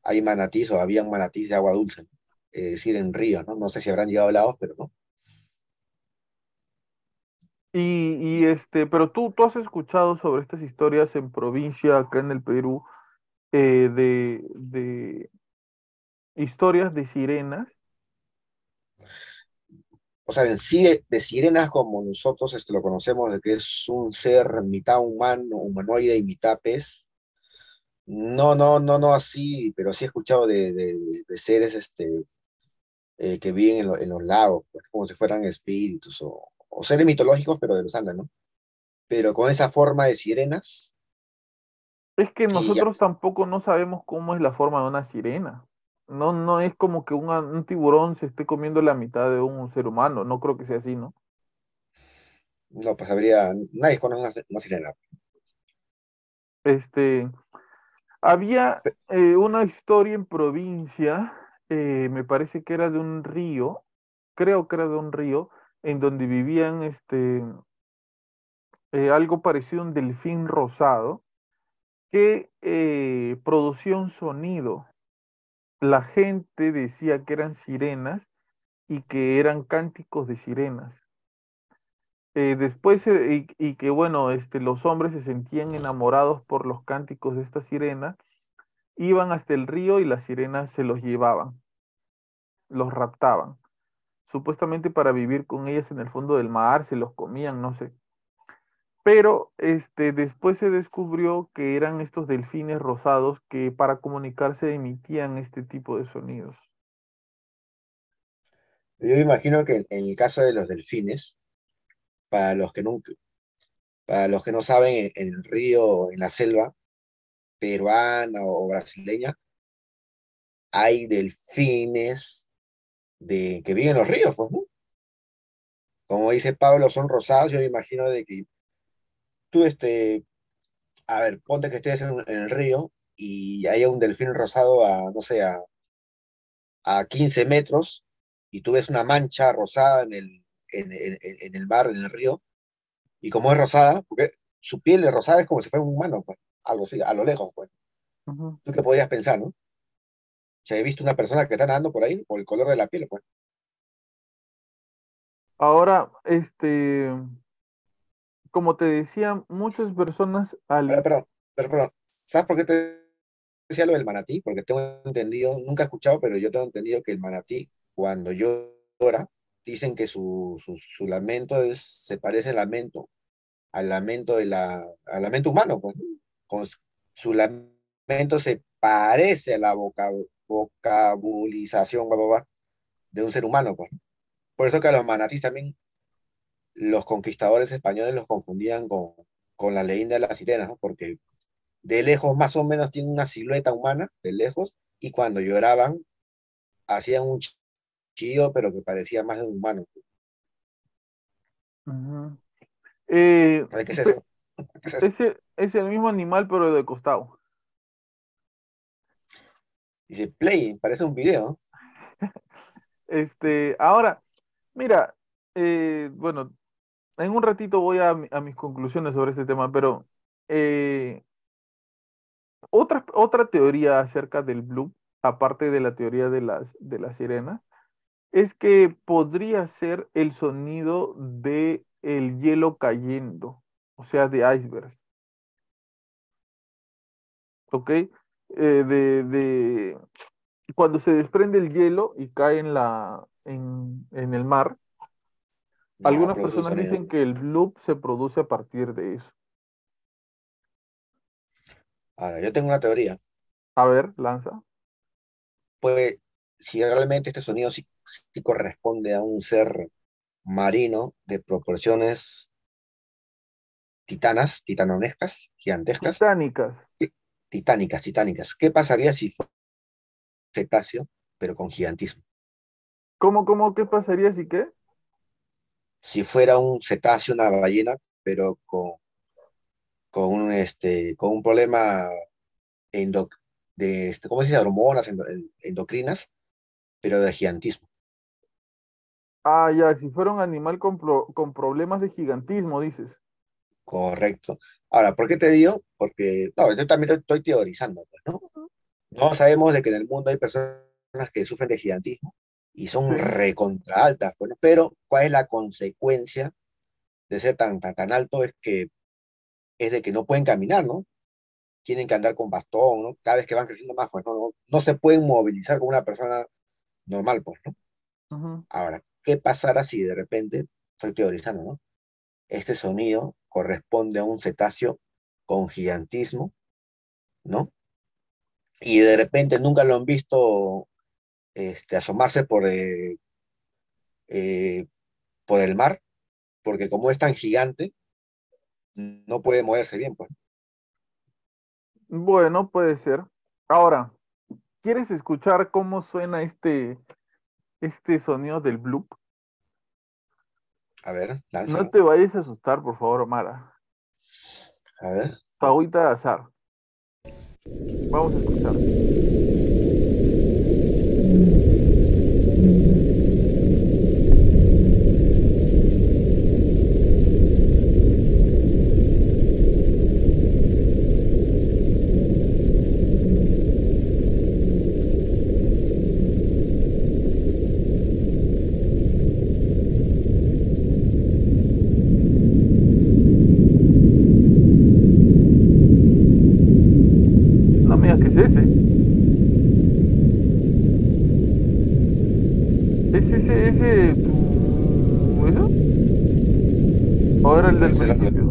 hay manatís o habían manatís de agua dulce, ¿no? Es decir, en ríos, ¿no? No sé si habrán llegado a lagos, pero no. Y, y este, pero tú, tú has escuchado sobre estas historias en provincia, acá en el Perú, eh, de, de historias de sirenas. O sea, en sí de, sirenas como nosotros este, lo conocemos, de que es un ser mitad humano, humanoide y mitad pez. No, no, no, no así, pero sí he escuchado de, de- seres este, eh, que viven en, lo- en los lagos, pues, como si fueran espíritus o, o seres mitológicos, pero de los Andes, ¿no? Pero con esa forma de sirenas, Es que ya, nosotros tampoco no sabemos cómo es la forma de una sirena. No, no es como que un tiburón se esté comiendo la mitad de un ser humano. No creo que sea así, ¿no? no, pues habría, nadie conoce una, una sirena. Este, había eh, una historia en provincia, eh, me parece que era de un río, creo que era de un río, en donde vivían este, eh, algo parecido a un delfín rosado que eh, producía un sonido. La gente decía que eran sirenas y que eran cánticos de sirenas. Eh, después, eh, y, que bueno, este, los hombres se sentían enamorados por los cánticos de esta sirena, iban hasta el río y las sirenas se los llevaban, los raptaban, supuestamente para vivir con ellas en el fondo del mar, se los comían, no sé. Pero este, después se descubrió que eran estos delfines rosados que para comunicarse emitían este tipo de sonidos. Yo imagino que en el caso de los delfines, para los que nunca, para los que no saben, en, el río, en la selva peruana o brasileña, hay delfines de, que viven en los ríos, pues. Como dice Pablo, son rosados, yo imagino de que tú, este, a ver, ponte que estés en, en el río y haya un delfín rosado a, no sé, a, a 15 metros y tú ves una mancha rosada en el, en, en- el mar, en el río, y como es rosada, porque su piel es rosada, es como si fuera un humano, pues, algo así, a lo lejos, pues. ¿Tú qué podrías pensar, no? Si he visto una persona que está nadando por ahí, por el color de la piel, pues. Ahora, este, como te decía, muchas personas al... pero, pero, ¿sabes por qué te decía lo del manatí? Porque tengo entendido, nunca he escuchado, pero yo tengo entendido que el manatí, cuando llora, dicen que su, su, su lamento es, se parece al lamento, al lamento de la, al lamento humano, pues. Con su, lamento se parece a la voca, vocabulización bla, bla, bla, de un ser humano, pues. Por eso que a los manatís también los conquistadores españoles los confundían con, con la leyenda de las sirenas, ¿no? Porque de lejos más o menos tienen una silueta humana, de lejos, y cuando lloraban hacían un chillo, pero que parecía más de un humano. Eh, ¿Sabes qué es eso? ¿Qué es eso? es el, es el mismo animal, pero de costado. Dice, play, parece un video. Este, ahora, mira, eh, bueno, en un ratito voy a, mi- a mis conclusiones sobre este tema, pero eh, otra, otra teoría acerca del blue, aparte de la teoría de las, de sirenas, es que podría ser el sonido de el hielo cayendo, o sea, de iceberg, ¿ok? Eh, de, de cuando se desprende el hielo y cae en la, en, en el mar, Algunas personas dicen que el bloop se produce a partir de eso. A ver, yo tengo una teoría. A ver, lanza. Pues, si realmente este sonido sí, sí corresponde a un ser marino de proporciones titanas, titanonescas, gigantescas, Titánicas. titánicas, titánicas, ¿qué pasaría si fuera cetáceo, pero con gigantismo? ¿Cómo, cómo, qué pasaría si qué? Si fuera un cetáceo, una ballena, pero con, con un, este, con un problema endo- de, este, ¿cómo se dice? Hormonas endo- endocrinas, pero de gigantismo. Ah, ya, si fuera un animal con, pro- con problemas de gigantismo, dices. Correcto. Ahora, ¿por qué te digo? Porque, no, yo también estoy estoy teorizando, pues, ¿no? No sabemos de que en el mundo hay personas que sufren de gigantismo y son recontra altas. Pero, ¿cuál es la consecuencia de ser tan, tan, tan alto? Es que es de que no pueden caminar, ¿no? Tienen que andar con bastón, ¿no? Cada vez que van creciendo más, pues, no, no, no se pueden movilizar como una persona normal, pues, ¿no? Ahora, ¿qué pasará si de repente, estoy teorizando, ¿no? Este sonido corresponde a un cetáceo con gigantismo, ¿no? Y de repente nunca lo han visto este, asomarse por, eh, eh, por el mar, porque como es tan gigante, no puede moverse bien, pues. Bueno, puede ser. Ahora, ¿quieres escuchar cómo suena este, este sonido del bloop? A ver, No te vayas a asustar, por favor, Omar. A ver. Tu agüita de azar. Vamos a escuchar. No me digas que es ese. ¿Es ese, ese, tu... eso? ¿O era el del Ese era el- principio?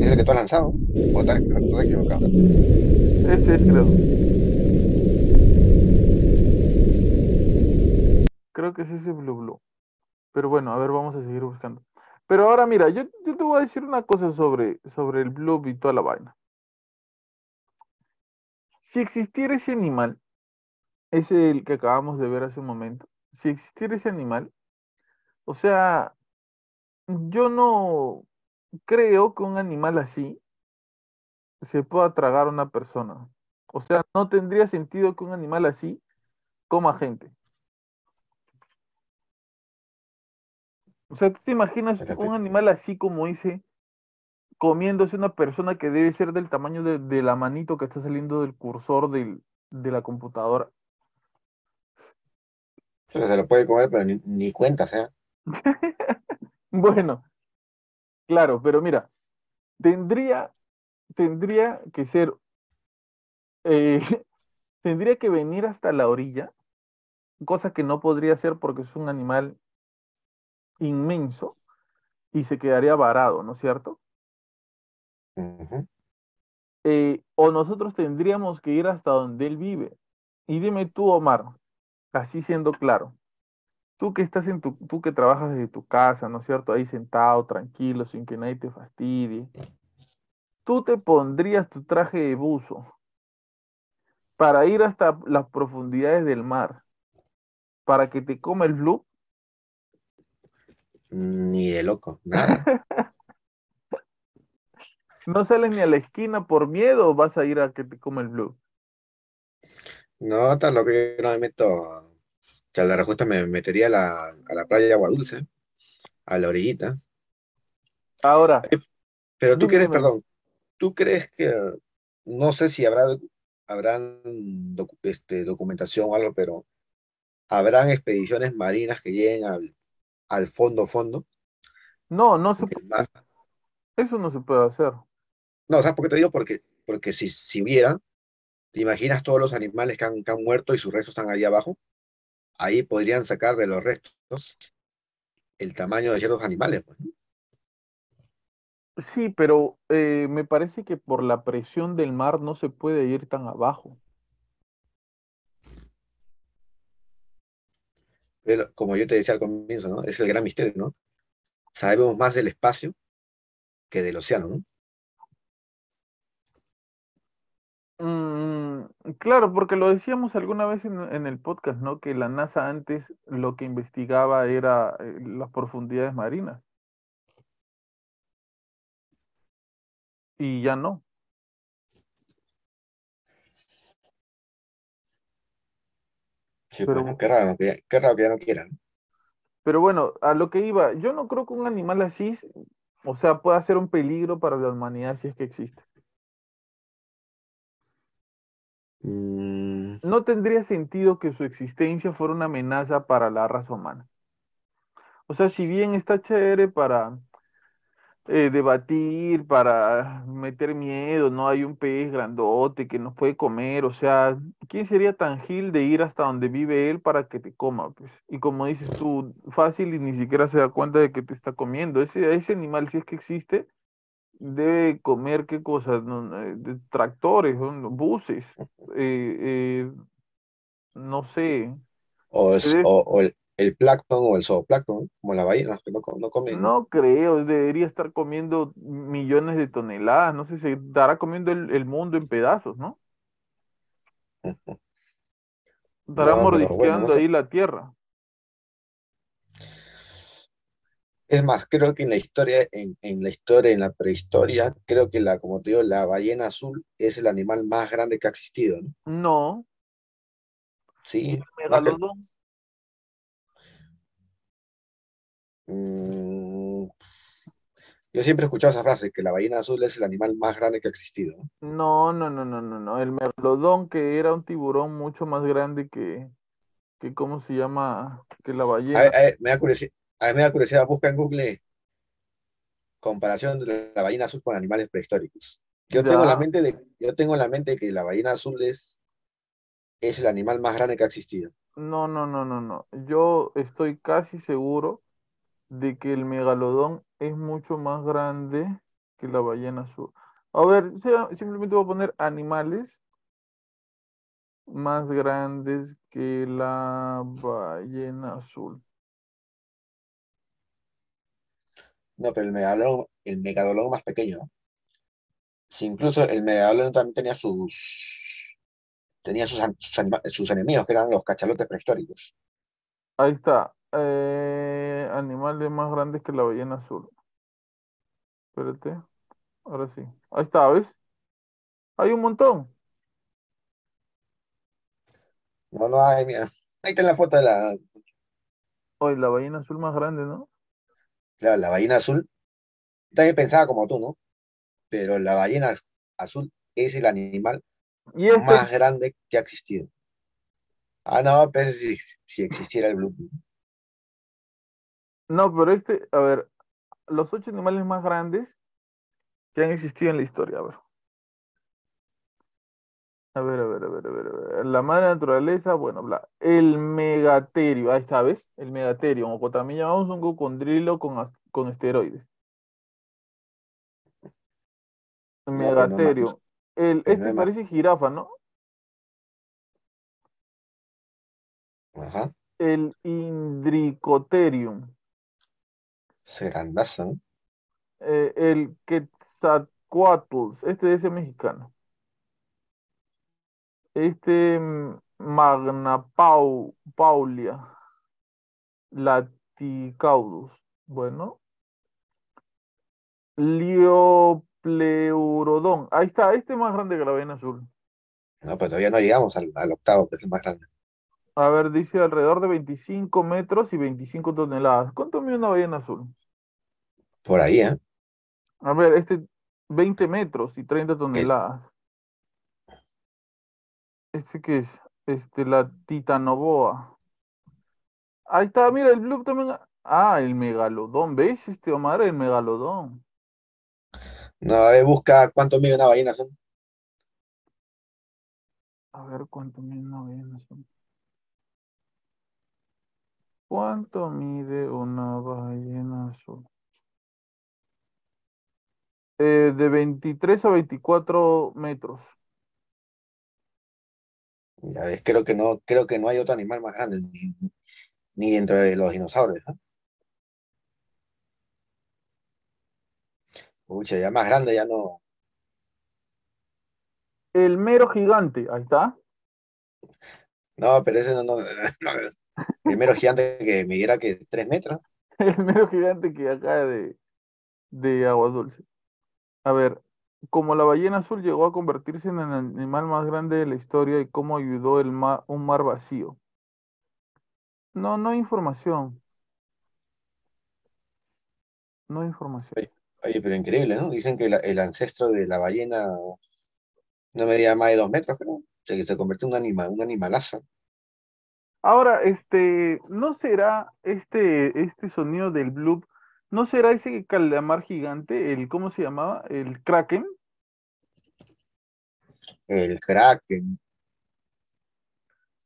¿Es el que tú has lanzado? ¿O estás estás equivocado? Ese es, creo. Creo que es ese Blue Blue. Pero bueno, a ver, vamos a seguir buscando. Pero ahora mira, yo, te voy a decir una cosa sobre, sobre el Blue y toda la vaina. Si existiera ese animal, ese el que acabamos de ver hace un momento, si existiera ese animal, o sea, yo no creo que un animal así se pueda tragar a una persona. O sea, no tendría sentido que un animal así coma gente. O sea, ¿tú te imaginas Espérate. un animal así como ese comiéndose una persona que debe ser del tamaño de, de la manito que está saliendo del cursor del, de la computadora? O sea, se lo puede comer, pero ni, ni cuenta, sea. Bueno, claro, pero mira, tendría, tendría que ser, eh, tendría que venir hasta la orilla, cosa que no podría ser porque es un animal inmenso y se quedaría varado, ¿no es cierto? Eh, o nosotros tendríamos que ir hasta donde él vive. Y dime tú, Omar, así siendo claro, tú que estás en tu, tú que trabajas desde tu casa, ¿no es cierto? Ahí sentado, tranquilo, sin que nadie te fastidie. Tú te pondrías tu traje de buzo para ir hasta las profundidades del mar, para que te coma el blue. Ni de loco, nada. No sales ni a la esquina por miedo o vas a ir a que te coma el blue. No, tan loco, yo no me meto. Que al de rejusta me metería a la, a la playa de Agua Dulce, a la orillita. Ahora, Pero tú crees, perdón, ¿tú crees que, no sé si habrá, habrán docu- este, documentación o algo, pero habrán expediciones marinas que lleguen al, al fondo, fondo no, no se, mar? eso no se puede hacer. No, ¿sabes por qué te digo? Porque, porque si, si hubiera, ¿te imaginas todos los animales que han, que han muerto y sus restos están ahí abajo? Ahí podrían sacar de los restos el tamaño de ciertos animales. Pues. Sí, pero eh, me parece que por la presión del mar no se puede ir tan abajo. Como yo te decía al comienzo, ¿no? Es el gran misterio, ¿no? Sabemos más del espacio que del océano, ¿no? Mm, claro, porque lo decíamos alguna vez en, en el podcast, ¿no? Que la NASA antes lo que investigaba era eh, las profundidades marinas y ya no. Sí, Pero, bueno, qué raro, que, qué raro que ya no quieran. pero bueno, a lo que iba, yo no creo que un animal así, o sea, pueda ser un peligro para la humanidad si es que existe. Mm, No tendría sentido que su existencia fuera una amenaza para la raza humana. O sea, si bien está chévere para eh, debatir, para meter miedo, no hay un pez grandote que nos puede comer, o sea, ¿quién sería tan gil de ir hasta donde vive él para que te coma, pues? Y como dices tú, fácil y ni siquiera se da cuenta de que te está comiendo. Ese, ese animal, si es que existe, debe comer qué cosas, No, eh, de- tractores, buses, eh, eh, no sé. o, es- Debe- o, o el, el plancton o el zooplancton, como las ballenas, que no, no comen. No creo, debería estar comiendo millones de toneladas, no sé, se estará comiendo el, el mundo en pedazos, ¿no? Estará No, pero bueno, no mordisqueando sé. ahí la tierra. Es más, creo que en la historia, en, en la historia, en la prehistoria, creo que la, como te digo, la ballena azul es el animal más grande que ha existido, ¿no? No, Sí, el megalodón, mm, yo siempre he escuchado esa frase, que la ballena azul es el animal más grande que ha existido, ¿no? no, no, no, no, no, el megalodón que era un tiburón mucho más grande que, que ¿cómo se llama? Que la A ballena. ver, a ver, me da curiosidad, a ver, me da curiosidad, busca en Google comparación de la ballena azul con animales prehistóricos. Yo tengo en la mente de, yo tengo en la mente que la ballena azul es, es el animal más grande que ha existido. no, no, no, no, no, yo estoy casi seguro de que el megalodón es mucho más grande que la ballena azul. A ver, sea- simplemente voy a poner animales más grandes que la ballena azul. No, pero el megalodón, el megalodón más pequeño, incluso el megalodón también tenía sus, tenía sus, sus enemigos, que eran los cachalotes prehistóricos. Ahí está. eh, animales más grandes que la ballena azul. Espérate. Ahora sí. Ahí está, ¿ves? Hay un montón. No, no hay, mira. Ahí está la foto de la, Hoy la ballena azul más grande, ¿no? claro, la ballena azul. También pensaba como tú, ¿no? Pero la ballena az- azul es el animal Y este, más grande que ha existido. Ah, no, pues si, si existiera el Blue. No, pero este, a ver, los ocho animales más grandes que han existido en la historia, a ver. A ver, a ver, a ver, a ver, a ver. La madre naturaleza, bueno, bla. El megaterio, ahí está, ¿ves? El megaterio, o también llamamos un cocodrilo con, con esteroides. Megaterio. El, este parece jirafa, ¿no? Ajá. El Indricotherium. Serandaza, ¿no? Eh, el Quetzalcoatl. Este debe ser mexicano. Este mm, Magna Pau, Paulia. Laticaudus. Bueno. Liopleurodon. Ahí está. Este es más grande que la ballena azul. No, pero todavía no llegamos al, al octavo, que es el más grande. A ver, dice alrededor de 25 metros y 25 toneladas. ¿Cuánto mide una ballena azul? Por ahí, ¿eh? A ver, este 20 metros y 30 toneladas. ¿Este qué es? Este, la titanoboa. Ahí está, mira, el blue también. Ah, el megalodón, ¿ves? Este Omar, el megalodón. No, a ver, busca cuánto mide una ballena azul. A ver cuánto mide una ballena azul. ¿Cuánto mide una ballena azul? Eh, de 23 a 24 metros. Ya ves, creo que no, creo que no hay otro animal más grande, ni, ni dentro de los dinosaurios, ¿no? Pucha, ya más grande ya no. El mero gigante, ahí está. No, pero ese no, no, no. El mero gigante que midiera que tres metros. El mero gigante que acá de, de agua dulce. A ver, como la ballena azul llegó a convertirse en el animal más grande de la historia y cómo ayudó el mar, un mar vacío. No, no hay información. No hay información. Oye, oye, pero increíble, ¿no? Dicen que la- el ancestro de la ballena no medía más de dos metros, creo. O sea, que se convirtió en un animal, un animalazo. Ahora, este, ¿no será este, este sonido del bloop, no será ese calamar gigante, el, ¿cómo se llamaba? El kraken? El kraken.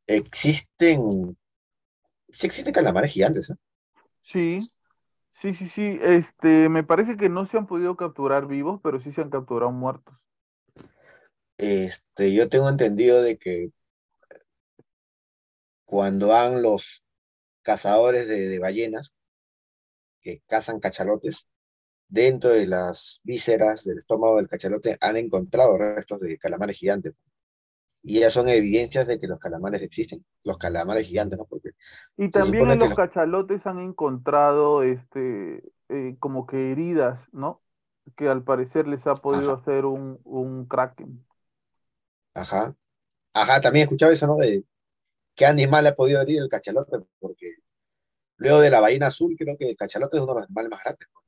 Existen, sí existen calamares gigantes, ¿eh? Sí, sí, sí, sí. Este, me parece que no se han podido capturar vivos, pero sí se han capturado muertos. Este, yo tengo entendido de que cuando van los cazadores de, de ballenas, que cazan cachalotes, dentro de las vísceras del estómago del cachalote han encontrado restos de calamares gigantes. Y ya son evidencias de que los calamares existen, los calamares gigantes, ¿no? Porque Y también en los los... cachalotes han encontrado, este, eh, como que heridas, ¿no? Que al parecer les ha podido Ajá, hacer un, un kraken. ajá, ajá, también he escuchado eso, ¿no? De qué animal ha podido herir el cachalote, porque luego de la ballena azul creo que el cachalote es uno de los animales más grandes, ¿no?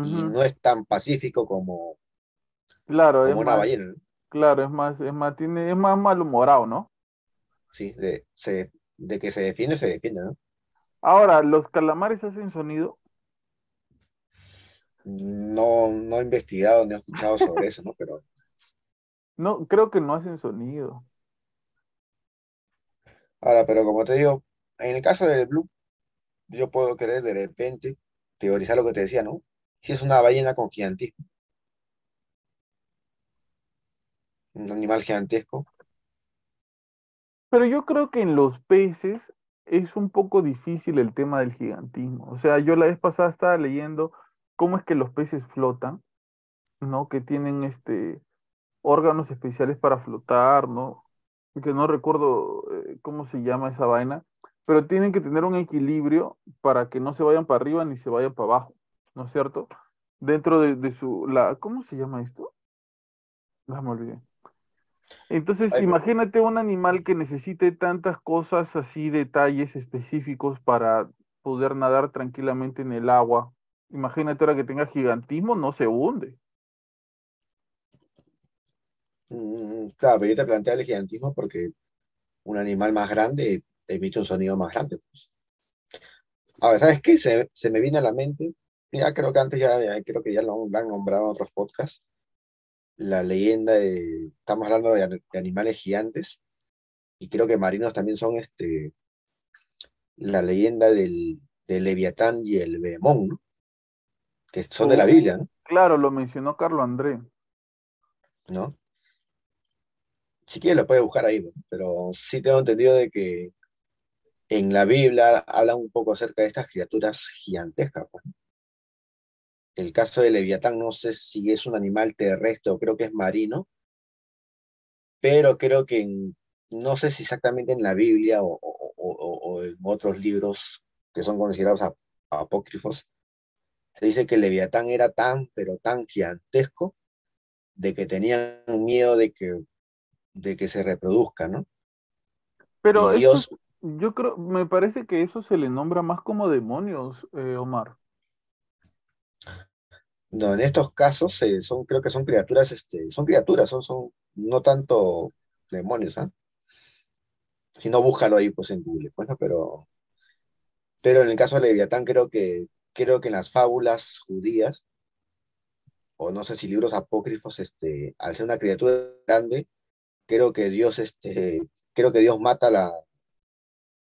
Y no es tan pacífico como, Claro, es como una más, ballena, ¿no? claro, es más, es más, tiene, es más malhumorado, ¿no? Sí, de, se- de que se defiende, se defiende, ¿no? Ahora, ¿los calamares hacen sonido? No, no he investigado ni he escuchado sobre eso, ¿no? Pero No, creo que no hacen sonido. Ahora, pero como te digo, en el caso del blue, yo puedo querer de repente teorizar lo que te decía, ¿no? Si es una ballena con gigantismo, un animal gigantesco, Pero yo creo que en los peces es un poco difícil el tema del gigantismo. O sea, yo la vez pasada estaba leyendo cómo es que los peces flotan, ¿no? Que tienen este órganos especiales para flotar, ¿no? Que no recuerdo eh, cómo se llama esa vaina, pero tienen que tener un equilibrio para que no se vayan para arriba ni se vayan para abajo, ¿no es cierto? Dentro de, de su, la, ¿cómo se llama esto? Ah, me olvidé. Entonces, ay, imagínate un animal que necesite tantas cosas así, detalles específicos para poder nadar tranquilamente en el agua. Imagínate ahora que tenga gigantismo, no se hunde. Mm, claro, pero yo te planteaba el gigantismo porque un animal más grande emite un sonido más grande. pues. Ahora, ¿sabes qué? Se, se me viene a la mente, ya creo que antes ya, ya creo que ya lo, lo han nombrado en otros podcasts, la leyenda de, estamos hablando de, an- de animales gigantes, y creo que marinos también son este, la leyenda del, del Leviatán y el Behemoth, ¿no? Que son de la Biblia, ¿no? claro, lo mencionó Carlo André. ¿No? Si quieres lo puedes buscar ahí. Pero sí tengo entendido de que en la Biblia hablan un poco acerca de estas criaturas gigantescas, pues. El caso de Leviatán, no sé si es un animal terrestre o creo que es marino, pero creo que no sé si exactamente en la Biblia o, en otros libros que son considerados ap- apócrifos, se dice que Leviatán era tan, pero tan gigantesco de que tenían miedo de que, de que se reproduzca, ¿no? Pero Dios, yo creo, me parece que eso se le nombra más como demonios, eh, Omar. no, en estos casos eh, son, creo que son criaturas, este, son criaturas, son, son no tanto demonios, ¿ah? Si no, búscalo ahí pues en Google, pues, ¿no? Pero, pero en el caso de Leviatán creo que, creo que en las fábulas judías, o no sé si libros apócrifos, este, al ser una criatura grande, creo que Dios, este, creo que Dios mata a la,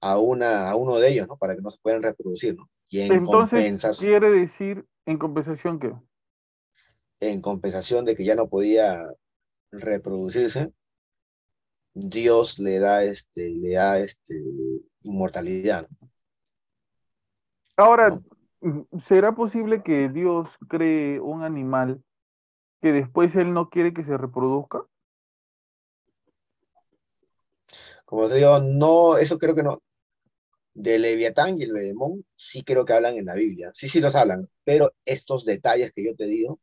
a, una, a uno de ellos, ¿no? Para que no se puedan reproducir, ¿no? Y en Entonces, compensación, quiere decir, en compensación que, en compensación de que ya no podía reproducirse, Dios le da este, le da este inmortalidad, ahora, ¿no? ¿será posible que Dios cree un animal que después él no quiere que se reproduzca? Como te digo, no, eso creo que no. De Leviatán y el Bedemón sí creo que hablan en la Biblia. Sí, sí los hablan, pero estos detalles que yo te digo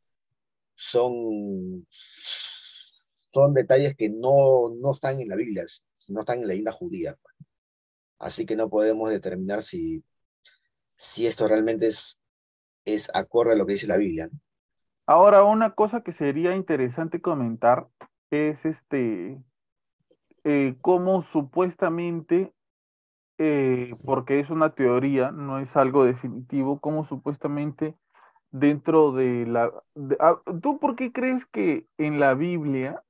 son, son detalles que no, no están en la Biblia, no están en la leyenda judía. pues. Así que no podemos determinar si, si esto realmente es, es acorde a lo que dice la Biblia. Ahora, una cosa que sería interesante comentar es este, eh, cómo supuestamente, eh, porque es una teoría, no es algo definitivo, cómo supuestamente dentro de la... de- ah, ¿tú por qué crees que en la Biblia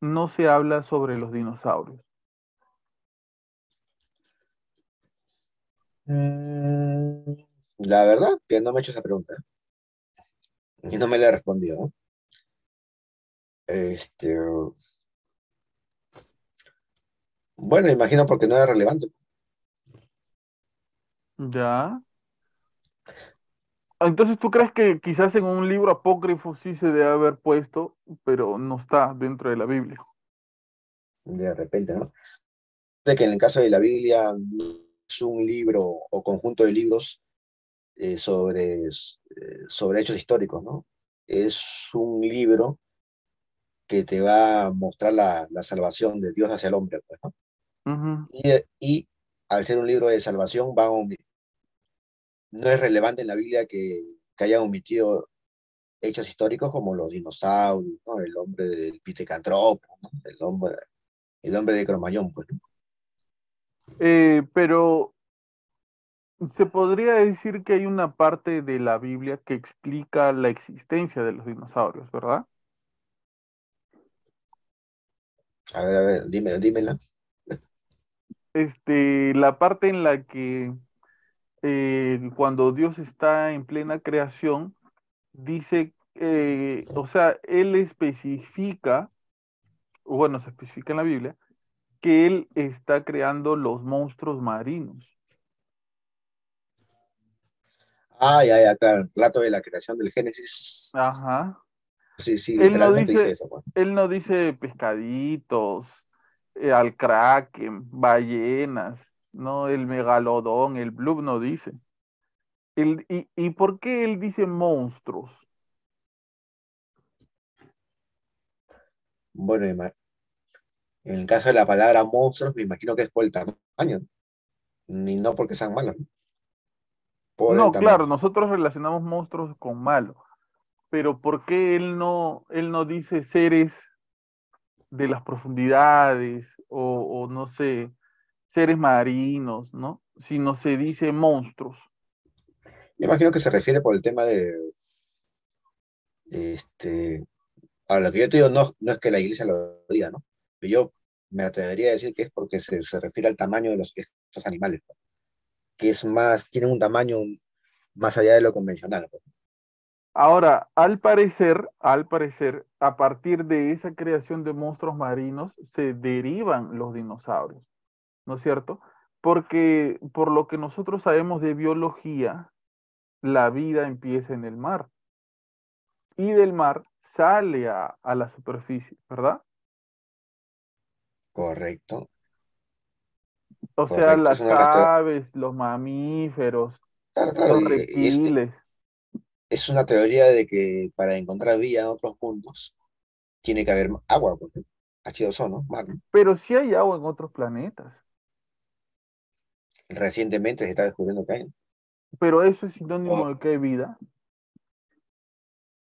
no se habla sobre los dinosaurios? Mm, La verdad que no me he hecho esa pregunta y no me la he respondido. Este, bueno, imagino porque no era relevante. Ya. Entonces, ¿tú crees que quizás en un libro apócrifo sí se debe haber puesto, pero no está dentro de la Biblia? de repente, ¿no? De que en el caso de la Biblia no es un libro o conjunto de libros eh, sobre, eh, sobre hechos históricos, ¿no? Es un libro que te va a mostrar la, la salvación de Dios hacia el hombre, pues, ¿no? Ujú. Y, y al ser un libro de salvación, van no es relevante en la Biblia que, que hayan omitido hechos históricos como los dinosaurios, ¿no? El hombre del Pithecanthropo, ¿no? El hombre, el hombre de Cromañón, pues. Eh, pero se podría decir que hay una parte de la Biblia que explica la existencia de los dinosaurios, ¿verdad? A ver, a ver, dime, dímela. Este, la parte en la que eh, cuando Dios está en plena creación, dice, eh, o sea, Él especifica, bueno, se especifica en la Biblia, que Él está creando los monstruos marinos. Ah, ya, ya, claro, el relato de la creación del Génesis. Ajá. Sí, sí, Él no dice eso, pues. Él no dice pescaditos, eh, alcraken, ballenas, no el megalodón, el blub no dice. Él- y, ¿Y por qué él dice monstruos? Bueno, en el caso de la palabra monstruos, me imagino que es por el tamaño, ni no porque sean malos, ¿no? Por el No, tamaño. claro, nosotros relacionamos monstruos con malos, pero ¿por qué él no, él no dice seres de las profundidades o, no sé, seres marinos, ¿no? Sino se dice monstruos. Me imagino que se refiere por el tema de, este, a lo que yo te digo, no, no es que la iglesia lo diga, ¿no? Yo me atrevería a decir que es porque se, se refiere al tamaño de los, estos animales, que es más, tienen un tamaño más allá de lo convencional. pues. Ahora, al parecer, al parecer, a partir de esa creación de monstruos marinos se derivan los dinosaurios, ¿no es cierto? Porque por lo que nosotros sabemos de biología, la vida empieza en el mar y del mar sale a, a la superficie, ¿verdad? Correcto. O sea, Correcto, las aves, los mamíferos, Claro, claro, los y- y es, reptiles. Es una teoría de que para encontrar vida en otros mundos tiene que haber agua, porque H2O, ¿no? Mar, ¿no? Pero sí hay agua en otros planetas. Recientemente se está descubriendo que hay. Pero eso es sinónimo Oh. de que hay vida.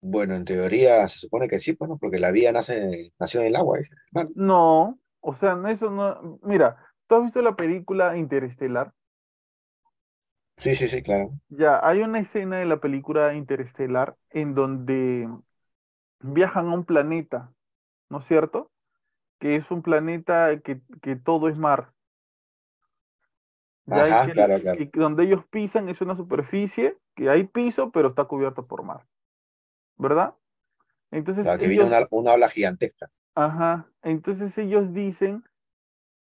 Bueno, en teoría se supone que sí, pues, ¿no? Porque la vida nace, nació en el agua. No, o sea, eso no. Mira, ¿tú has visto la película Interestelar? Sí, sí, sí, claro. Ya, hay una escena de la película Interestelar en donde viajan a un planeta, ¿no es cierto? Que es un planeta que, que todo es mar. Ajá, que- claro, claro. que donde ellos pisan es una superficie que hay piso, pero está cubierto por mar. ¿Verdad? Entonces Claro, que viene una, una ola gigantesca. ajá, entonces ellos dicen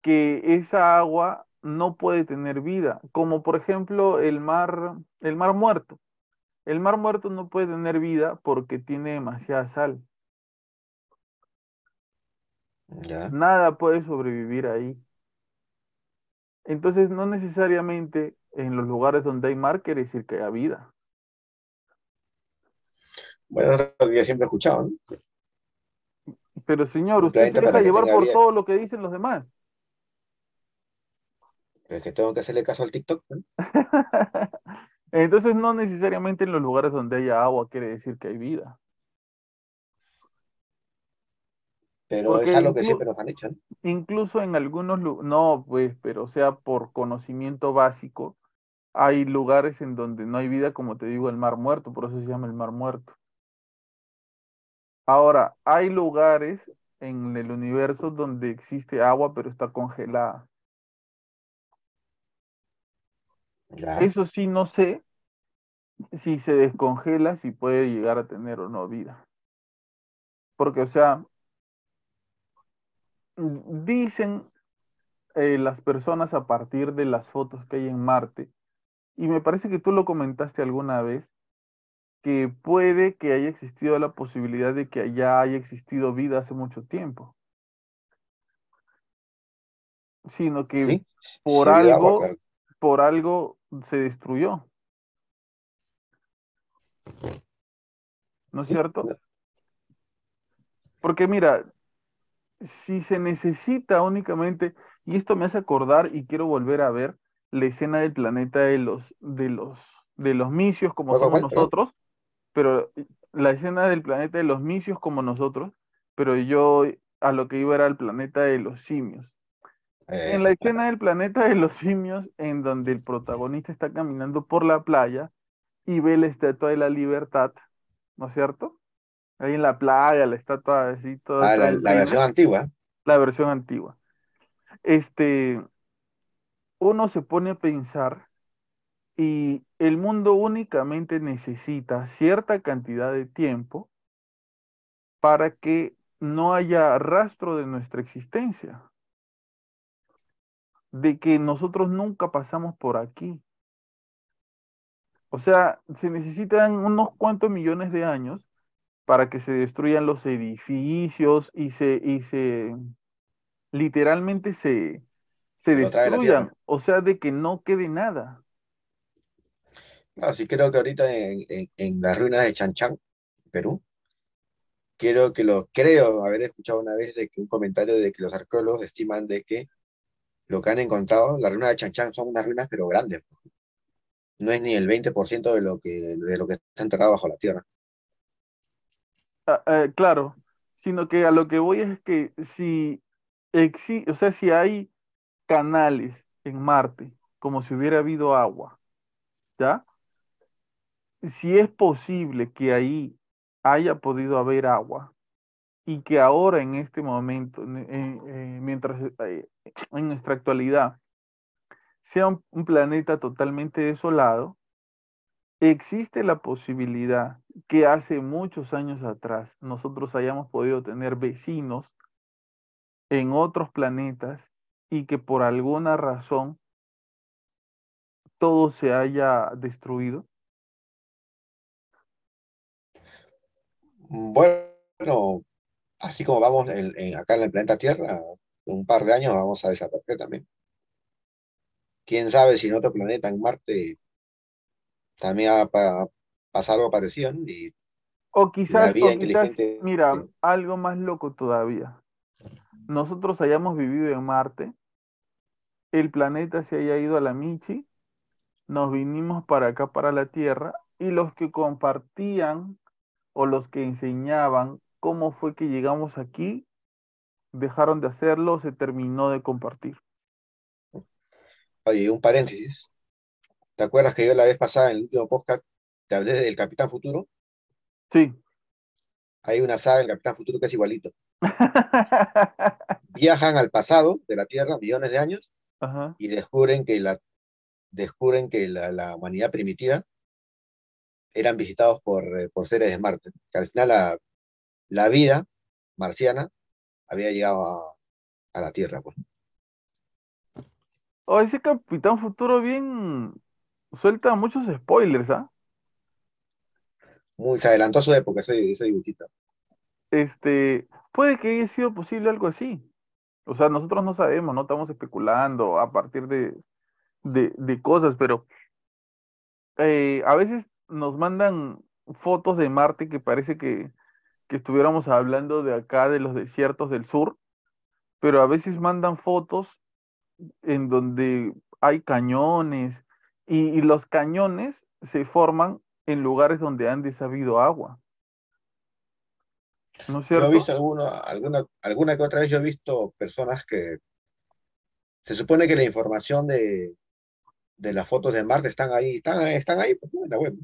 que esa agua no puede tener vida, como por ejemplo el mar, el mar muerto. El mar muerto no puede tener vida porque tiene demasiada sal. ¿ya? Nada puede sobrevivir ahí. Entonces, no necesariamente en los lugares donde hay mar quiere decir que haya vida. Bueno, es lo que yo siempre he escuchado, ¿no? Pero señor, usted se deja llevar por vida. todo lo que dicen los demás. Es que tengo que hacerle caso al TikTok, ¿no? Entonces, no necesariamente en los lugares donde haya agua quiere decir que hay vida. Pero Porque es algo que siempre nos han hecho, ¿no? Incluso en algunos lugares, no, pues, pero o sea, por conocimiento básico, hay lugares en donde no hay vida, como te digo, el mar muerto, por eso se llama el mar muerto. Ahora, hay lugares en el universo donde existe agua, pero está congelada. Ya. Eso sí, no sé si se descongela, si puede llegar a tener o no vida. Porque, o sea, dicen eh, las personas a partir de las fotos que hay en Marte, y me parece que tú lo comentaste alguna vez, que puede que haya existido la posibilidad de que allá haya existido vida hace mucho tiempo. Sino que Sí, por sí, algo. Por algo se destruyó. ¿No es cierto? Porque mira, si se necesita únicamente, y esto me hace acordar y quiero volver a ver la escena del planeta de los, de los, de los misios como ¿Cuál, cuál, somos nosotros, pero la escena del planeta de los misios como nosotros, pero yo a lo que iba era el planeta de los simios. Eh, En la escena del planeta de los simios, en donde el protagonista está caminando por la playa y ve la estatua de la libertad, ¿no es cierto? Ahí en la playa, la estatua así, toda, ah, la, la versión antigua. la versión antigua. Este, uno se pone a pensar y el mundo únicamente necesita cierta cantidad de tiempo para que no haya rastro de nuestra existencia, de que nosotros nunca pasamos por aquí. O sea, se necesitan unos cuantos millones de años para que se destruyan los edificios y se, y se literalmente se, se destruyan, o sea, de que no quede nada. Claro, sí creo que ahorita en, en, en las ruinas de Chanchán, Perú, quiero que lo, creo haber escuchado una vez de que un comentario de que los arqueólogos estiman de que lo que han encontrado, las ruinas de Chanchán son unas ruinas pero grandes. No es ni el 20% de lo que, de lo que está enterrado bajo la tierra. Ah, eh, claro, sino que a lo que voy es que si exi- o sea, si hay canales en Marte, como si hubiera habido agua, ¿ya? Si es posible que ahí haya podido haber agua y que ahora en este momento, en- en- eh, mientras eh, en nuestra actualidad, sea un, un planeta totalmente desolado, existe la posibilidad que hace muchos años atrás nosotros hayamos podido tener vecinos en otros planetas y que por alguna razón todo se haya destruido. Bueno, así como vamos en- en- acá en el planeta Tierra, en un par de años vamos a desaparecer también. Quién sabe si en otro planeta, en Marte, también va a pa- pasar algo parecido, ¿no? Y O quizás, vida o quizás, inteligente- mira, algo más loco todavía. Nosotros hayamos vivido en Marte, el planeta se haya ido a la Michi, nos vinimos para acá, para la Tierra, y los que compartían o los que enseñaban cómo fue que llegamos aquí, dejaron de hacerlo, se terminó de compartir. Oye, un paréntesis. ¿Te acuerdas que yo la vez pasada en el último podcast te hablé del Capitán Futuro? Sí. Hay una saga del Capitán Futuro que es igualito. Viajan al pasado de la Tierra, millones de años, Ajá. y descubren que la, descubren que la, la humanidad primitiva eran visitados por, eh, por seres de Marte. Que al final la, la vida marciana había llegado a, a la Tierra. Pues. Oh, ese Capitán Futuro bien suelta muchos spoilers, ¿ah? Muy, se adelantó a su época ese, ese dibujito. Este, puede que haya sido posible algo así. O sea, nosotros no sabemos, no estamos especulando a partir de, de, de cosas, pero eh, a veces nos mandan fotos de Marte que parece que, que estuviéramos hablando de acá, de los desiertos del sur, pero a veces mandan fotos en donde hay cañones y, y los cañones se forman en lugares donde antes ha habido agua. ¿No es Yo he cierto? visto alguno, alguna, alguna que otra vez yo he visto personas que se supone que la información de, de las fotos de Marte están ahí, están, están ahí pues, en la web.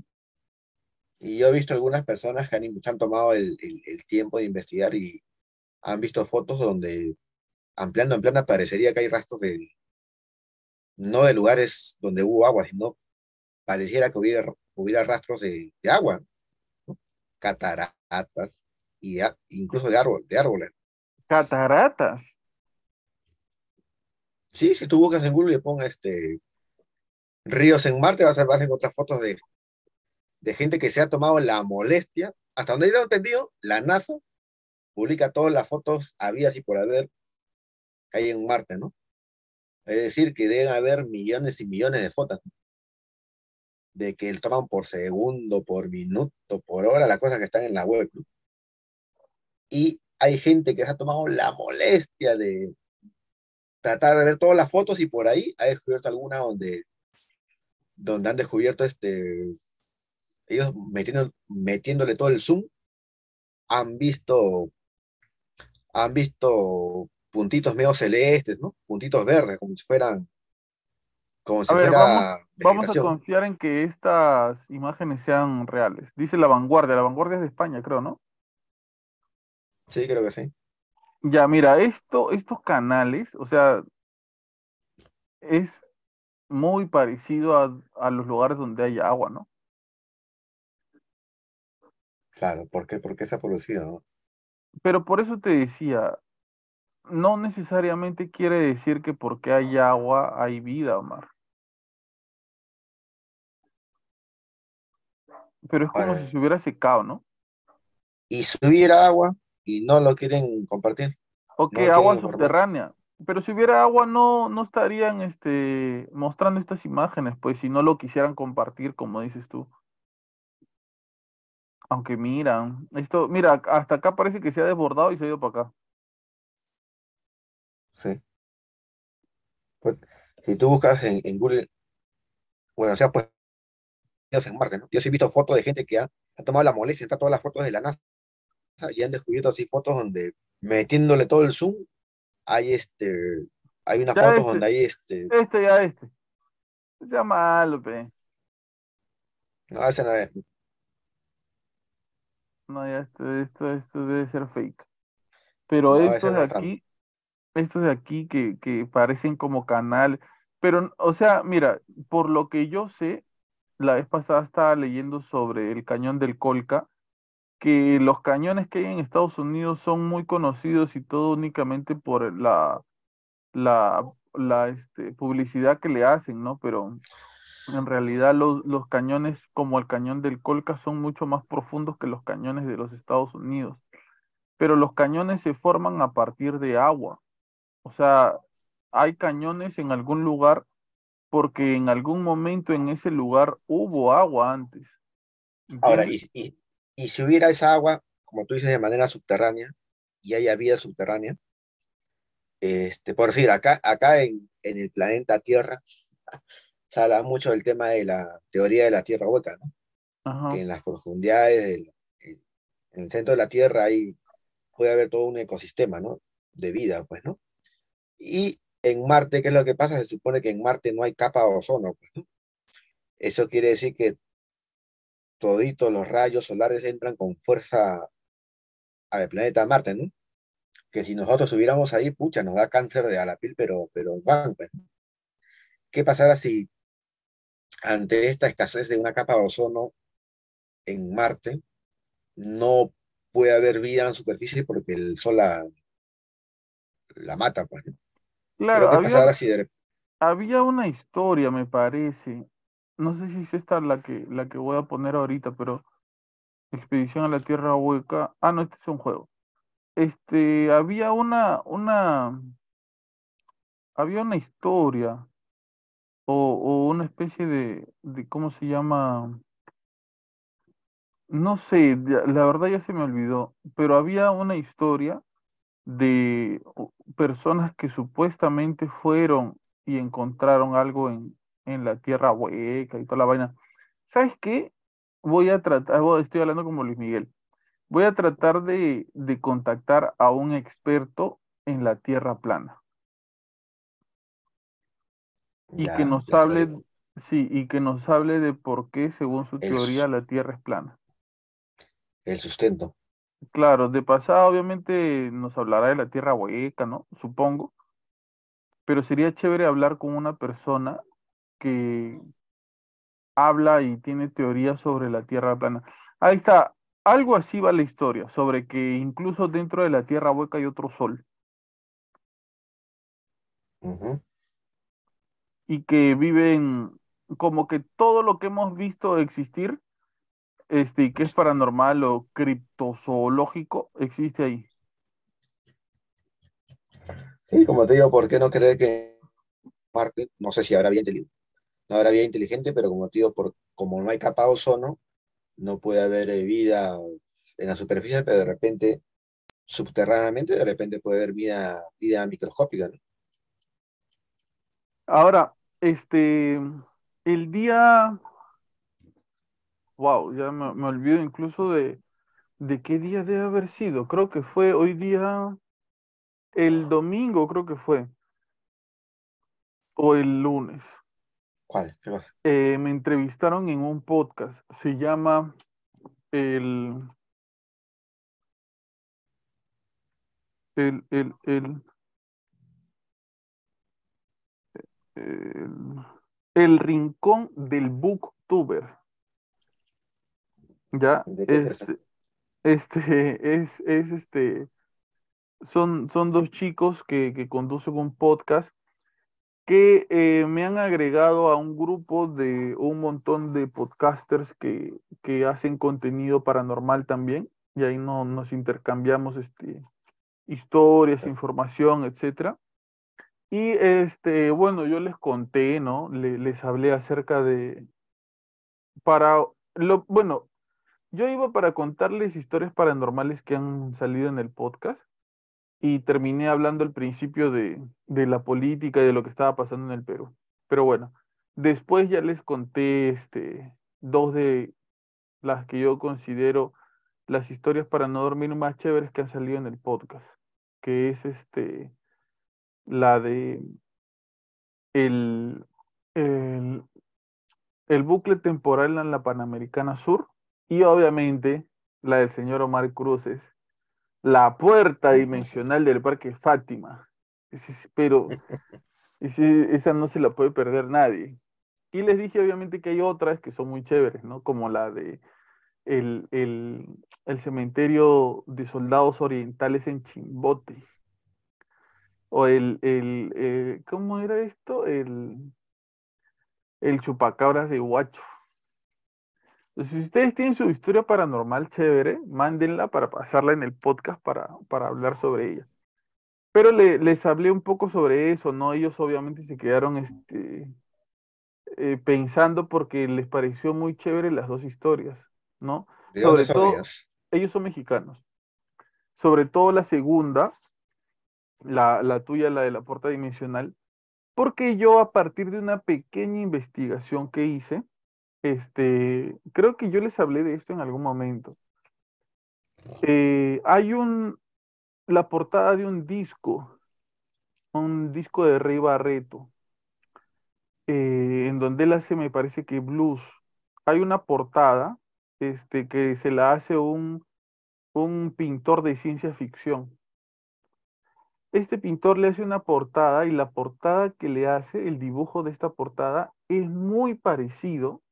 Y yo he visto algunas personas que han, se han tomado el, el- el tiempo de investigar y han visto fotos donde ampliando, ampliando, parecería que hay rastros de, no de lugares donde hubo agua, sino pareciera que hubiera, hubiera rastros de, de agua, ¿no? Cataratas y a- incluso de árbol, de árboles. Cataratas. Sí, si tú buscas en Google y pones este, ríos en Marte, vas a, vas a encontrar fotos de, de gente que se ha tomado la molestia. Hasta donde he entendido, la NASA publica todas las fotos habidas y por haber que hay en Marte, ¿no? Es decir, que deben haber millones y millones de fotos, de que toman por segundo, por minuto, por hora, las cosas que están en la web, ¿no? Y hay gente que se ha tomado la molestia de tratar de ver todas las fotos y por ahí ha descubierto alguna donde, donde han descubierto este, ellos metiendo, metiéndole todo el zoom, han visto, han visto puntitos medio celestes, ¿no? Puntitos verdes, como si fueran, como si ver, fuera vamos, vamos a confiar en que estas imágenes sean reales. Dice La Vanguardia, La Vanguardia es de España, creo, ¿no? Sí, creo que sí. Ya, mira, esto, estos canales, o sea, es muy parecido a, a los lugares donde hay agua, ¿no? Claro, ¿por qué? Porque se ha producido, ¿no? Pero por eso te decía, no necesariamente quiere decir que porque hay agua hay vida, Omar. Pero es como si Bueno, se hubiera secado, ¿no? y si hubiera agua y no lo quieren compartir, O no que lo agua subterránea. Pero si hubiera agua no, no estarían este, mostrando estas imágenes, pues si no lo quisieran compartir, como dices tú. Aunque mira, esto, mira, hasta acá parece que se ha desbordado y se ha ido para acá. Sí. Pues, si tú buscas en, en Google, bueno, o sea, pues en Marte, ¿no? Yo sí he visto fotos de gente que ha, ha tomado la molestia, está todas las fotos de la NASA y han descubierto así fotos donde metiéndole todo el zoom, hay este, hay unas Ya fotos este, donde hay este, este ya este. Se malo, pe. no, ese no es, No, ya esto, esto, esto debe ser fake. Pero no, estos de aquí, estos de aquí que, que parecen como canal, pero, o sea, mira, por lo que yo sé, la vez pasada estaba leyendo sobre el cañón del Colca, que los cañones que hay en Estados Unidos son muy conocidos y todo únicamente por la, la, la este, publicidad que le hacen, ¿no? Pero en realidad los, los cañones como el cañón del Colca son mucho más profundos que los cañones de los Estados Unidos. Pero los cañones se forman a partir de agua. O sea, hay cañones en algún lugar porque en algún momento en ese lugar hubo agua antes. ahora, y, y, y si hubiera esa agua, como tú dices, de manera subterránea, y haya vida subterránea, este, por decir, acá, acá en, en el planeta Tierra, se habla mucho del tema de la teoría de la Tierra hueca, ¿no? Que en las profundidades, del- en en el centro de la Tierra, ahí puede haber todo un ecosistema, ¿no? De vida, pues, ¿no? Y en Marte, ¿qué es lo que pasa? Se supone que en Marte no hay capa de ozono, pues, ¿no? Eso quiere decir que toditos los rayos solares entran con fuerza al planeta Marte, ¿no? Que si nosotros estuviéramos ahí, pucha, nos da cáncer de a la piel, pero, pero van, pues. ¿Qué pasará si ante esta escasez de una capa de ozono en Marte, no puede haber vida en superficie porque el sol la, la mata, pues. Claro, Pero ¿qué había, pasará si de había una historia, me parece. No sé si es esta la que, la que voy a poner ahorita, pero Expedición a la Tierra Hueca. Ah, no, este es un juego. Este, había una, una, había una historia o, una especie de, de, ¿cómo se llama? No sé, la verdad ya se me olvidó, pero había una historia de personas que supuestamente fueron y encontraron algo en, en la tierra hueca y toda la vaina. ¿Sabes qué? Voy a tratar, estoy hablando como Luis Miguel, voy a tratar de, de contactar a un experto en la tierra plana y que nos hable, sí, y que nos hable de por qué, según su El, teoría, la tierra es plana. el sustento. Claro, de pasada obviamente nos hablará de la tierra hueca, ¿no? Supongo, pero sería chévere hablar con una persona que habla y tiene teorías sobre la tierra plana. Ahí está, algo así va la historia, sobre que incluso dentro de la tierra hueca hay otro sol Ujú. Y que viven como que todo lo que hemos visto existir, este, que es paranormal o criptozoológico, existe ahí. Sí, como te digo, ¿por qué no creer que Marte, no sé si habrá vida inteligente, no habrá vida inteligente, pero como te digo, por, como no hay capa ozono, no puede haber eh, vida en la superficie, pero de repente, subterráneamente, de repente puede haber vida, vida microscópica, ¿no? Ahora, este, el día, wow, ya me, me olvido incluso de, de qué día debe haber sido. Creo que fue hoy día, el domingo creo que fue, o el lunes. ¿Cuál? ¿Qué pasa? Eh, me entrevistaron en un podcast, se llama el, el, el, el, el, el Rincón del Booktuber, ¿ya? ¿De qué Es, este, es, es este, son, son dos chicos que, que conducen un podcast que eh, me han agregado a un grupo de un montón de podcasters que, que hacen contenido paranormal también, y ahí no, nos intercambiamos este, historias, información, etcétera. Y este, bueno, yo les conté, ¿no? Le- les hablé acerca de, para, lo, bueno, yo iba para contarles historias paranormales que han salido en el podcast y terminé hablando al principio de, de la política y de lo que estaba pasando en el Perú. Pero bueno, después ya les conté este, dos de las que yo considero las historias para no dormir más chéveres que han salido en el podcast, que es este, la de el, el, el bucle temporal en la Panamericana Sur y obviamente la del señor Omar Cruces, la puerta dimensional del Parque Fátima. Pero esa no se la puede perder nadie. Y les dije obviamente que hay otras que son muy chéveres, ¿no? Como la de el, el, el cementerio de soldados orientales en Chimbote. O el, el eh, ¿cómo era esto? El, el chupacabras de Huacho. Entonces, si ustedes tienen su historia paranormal chévere, mándenla para pasarla en el podcast para, para hablar sobre ella. Pero le- les hablé un poco sobre eso, ¿no? Ellos obviamente se quedaron este, eh, pensando porque les pareció muy chévere las dos historias, ¿no? ¿De dónde Sobre todo, ellos son mexicanos. Sobre todo la segunda, la, la tuya, la de la puerta dimensional, porque yo a partir de una pequeña investigación que hice, este, creo que yo les hablé de esto en algún momento. Eh, hay un, la portada de un disco, un disco de Rey Barreto, eh, en donde él hace, me parece que blues. Hay una portada, este, que se la hace un, un pintor de ciencia ficción. Este pintor le hace una portada y la portada que le hace, el dibujo de esta portada, es muy parecido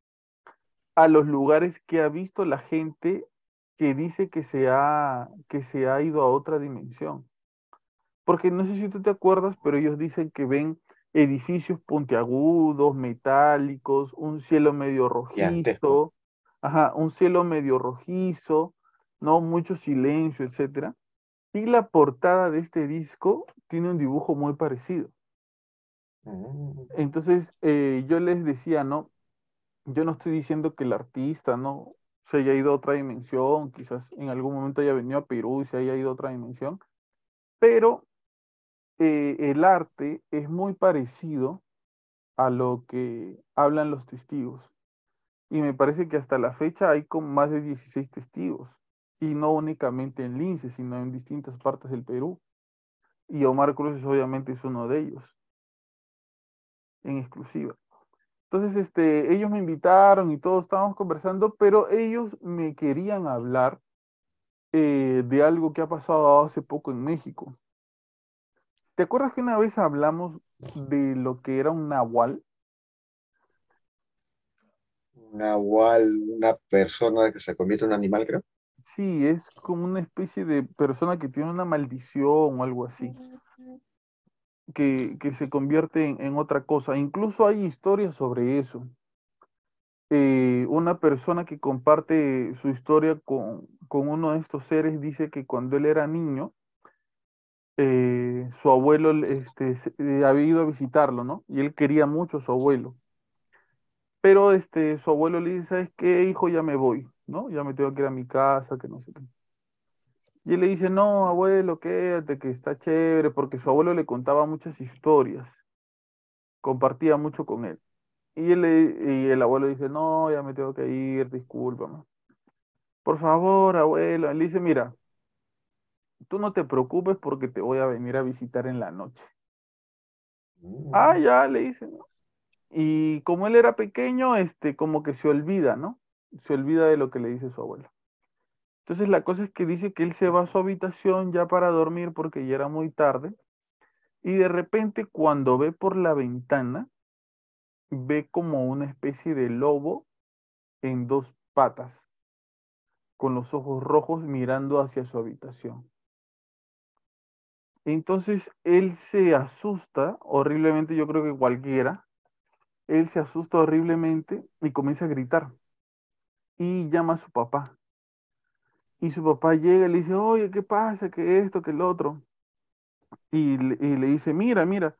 a los lugares que ha visto la gente que dice que se ha, que se ha ido a otra dimensión. Porque no sé si tú te acuerdas, pero ellos dicen que ven edificios puntiagudos, metálicos, un cielo medio rojizo, ajá, un cielo medio rojizo, ¿no? Mucho silencio, etcétera. Y la portada de este disco tiene un dibujo muy parecido. Mm. Entonces, eh, yo les decía, ¿no? Yo no estoy diciendo que el artista, ¿no? Se haya ido a otra dimensión, quizás en algún momento haya venido a Perú y se haya ido a otra dimensión, pero eh, el arte es muy parecido a lo que hablan los testigos. Y me parece que hasta la fecha hay como más de 16 testigos y no únicamente en Lince, sino en distintas partes del Perú. Y Omar Cruz obviamente es uno de ellos, en exclusiva. Entonces, este, ellos me invitaron y todos estábamos conversando, pero ellos me querían hablar eh, de algo que ha pasado hace poco en México. ¿Te acuerdas que una vez hablamos de lo que era un nahual? Un nahual, una persona que se convierte en un animal, creo. Sí, es como una especie de persona que tiene una maldición o algo así, que, que se convierte en, otra cosa. Incluso hay historias sobre eso. Eh, una persona que comparte su historia con, con, uno de estos seres dice que cuando él era niño, eh, su abuelo este, eh, había ido a visitarlo, ¿no? Y él quería mucho a su abuelo. Pero este, su abuelo le dice, ¿sabes qué, hijo? Ya me voy. ¿No? Ya me tengo que ir a mi casa, que no sé qué. Y él le dice, no, abuelo, quédate, que está chévere, porque su abuelo le contaba muchas historias, compartía mucho con él. Y, él y el abuelo dice, no, ya me tengo que ir, discúlpame. Por favor, abuelo. Él dice, mira, tú no te preocupes porque te voy a venir a visitar en la noche. Mm. Ah, ya, le dice, Y como él era pequeño, este, como que se olvida, ¿no? Se olvida de lo que le dice su abuelo. Entonces la cosa es que dice que él se va a su habitación ya para dormir porque ya era muy tarde y de repente cuando ve por la ventana ve como una especie de lobo en dos patas con los ojos rojos mirando hacia su habitación. Entonces él se asusta horriblemente, yo creo que cualquiera, él se asusta horriblemente y comienza a gritar y llama a su papá. Y su papá llega y le dice, oye, ¿qué pasa? ¿Qué esto? ¿Qué el otro? Y, le dice, mira, mira.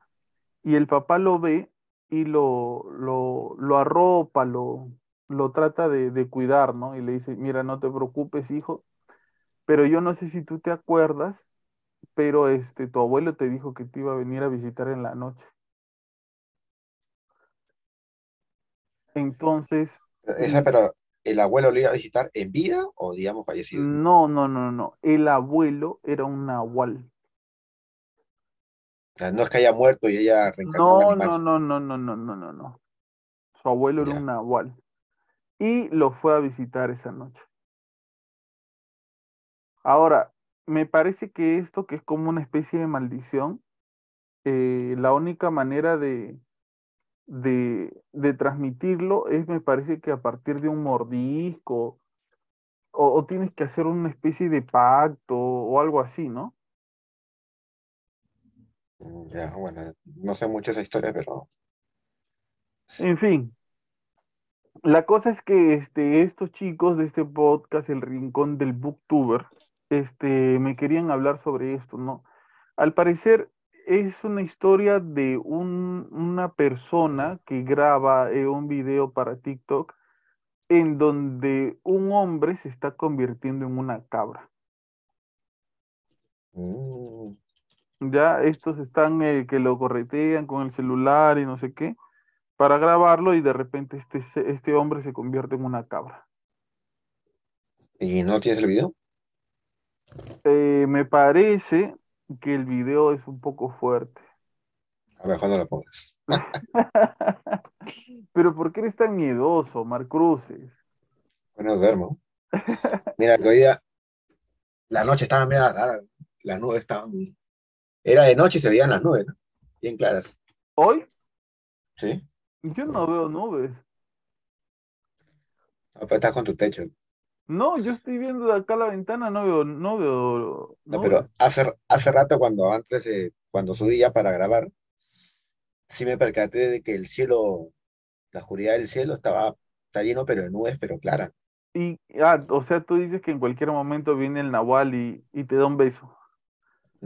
Y el papá lo ve y lo, lo, lo arropa, lo, lo trata de, de, cuidar, ¿no? Y le dice, mira, no te preocupes, hijo, pero yo no sé si tú te acuerdas, pero este, tu abuelo te dijo que te iba a venir a visitar en la noche. Entonces... Pero ¿El abuelo le iba a visitar en vida o, digamos, fallecido? No, no, no, no. El abuelo era un nahual. O sea, no es que haya muerto y ella reencarnó. No, no, no, no, no, no, no, no, no. Su abuelo era un nahual. Y lo fue a visitar esa noche. Ahora, me parece que esto, que es como una especie de maldición, eh, la única manera de, de, de, transmitirlo es, me parece que a partir de un mordisco, o, tienes que hacer una especie de pacto o algo así, ¿no? Mm, ya, bueno, no sé mucho esa historia, pero... En fin, la cosa es que este, estos chicos de este podcast, El Rincón del Booktuber, este, me querían hablar sobre esto, ¿no? Al parecer, es una historia de una persona que graba eh, un video para TikTok en donde un hombre se está convirtiendo en una cabra. Mm. Ya, estos están eh, que lo corretean con el celular y no sé qué, para grabarlo y de repente este, este hombre se convierte en una cabra. ¿Y no tienes el video? Eh, me parece, que el video es un poco fuerte. A ver, cuando lo pongas. Pero ¿por qué eres tan miedoso, Mar Cruces? Bueno, duermo. Mira, que hoy día la noche estaba media, las nubes estaban Era de noche y se veían las nubes, ¿no? Bien claras. ¿Hoy? ¿Sí? Yo no veo nubes. No, pero estás con tu techo. No, yo estoy viendo de acá la ventana, no veo, no veo No, pero hace, hace rato cuando antes, eh, cuando subí ya para grabar, sí me percaté de que el cielo, la oscuridad del cielo estaba, está lleno, pero de nubes, pero claras. Y, ah, o sea, tú dices que en cualquier momento viene el Nahual y, y te da un beso.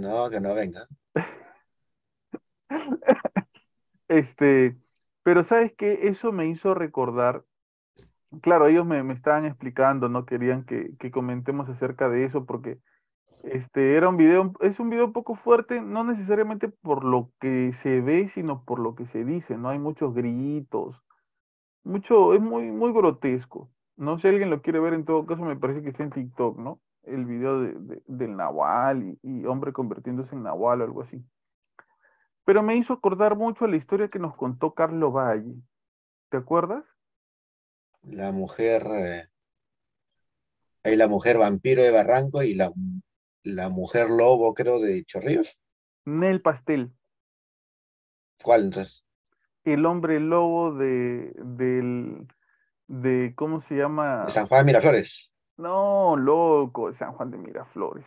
No, que no venga. Este, pero ¿sabes qué? Eso me hizo recordar, claro, ellos me, estaban explicando, no querían que, comentemos acerca de eso porque este era un video, es un video un poco fuerte, no necesariamente por lo que se ve, sino por lo que se dice, ¿no? Hay muchos gritos, mucho, es muy, muy grotesco. No sé si alguien lo quiere ver, en todo caso me parece que está en TikTok, ¿no? El video de, de- del Nahual y, y hombre convirtiéndose en Nahual o algo así. Pero me hizo acordar mucho a la historia que nos contó Carlo Valle. ¿Te acuerdas? La mujer, eh, hay la mujer vampiro de Barranco y la, la mujer lobo, creo, de Chorrillos. Nel Pastel, ¿Cuál entonces? el hombre lobo de, del, de, ¿cómo se llama? De San Juan de Miraflores. No, loco, de San Juan de Miraflores.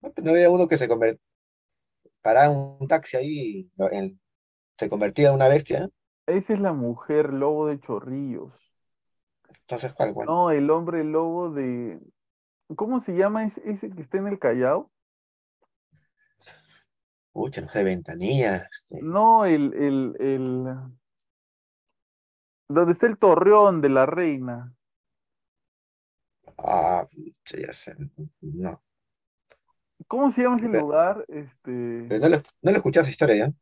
No, no había uno que se convertía, paraba un taxi ahí, en- se convertía en una bestia. Esa es la mujer lobo de Chorrillos. Entonces, ¿cuál, cuál? No, el hombre lobo de, ¿cómo se llama ese, ese que está en el Callao? Pucha, no sé, ventanilla. este, No, el, el, el, donde está el torreón de la reina. Ah, ya sé. No. ¿Cómo se llama ese lugar? Este, no le, no esa historia ya.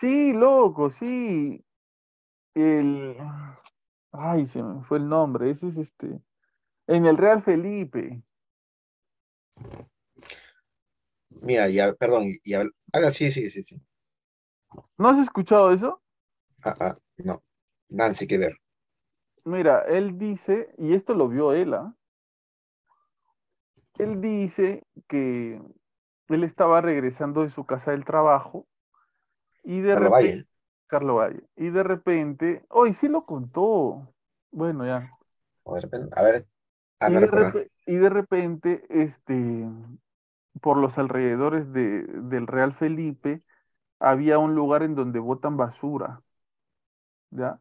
sí, loco, sí. El, ay, se me fue el nombre. Ese es este, en el Real Felipe. Mira, ya, perdón, y, y habl- ah, sí, sí, sí, sí. ¿No has escuchado eso? Ah, ah, no. Nancy, que ver. Mira, él dice, y esto lo vio él, ¿ah? Él dice que él estaba regresando de su casa del trabajo y de repente. Carlos Valle, y de repente, hoy sí lo contó. Bueno, ya. O de repente- a ver, ah, Y de, y de repente, este, por los alrededores de, del Real Felipe, había un lugar en donde botan basura, ¿ya?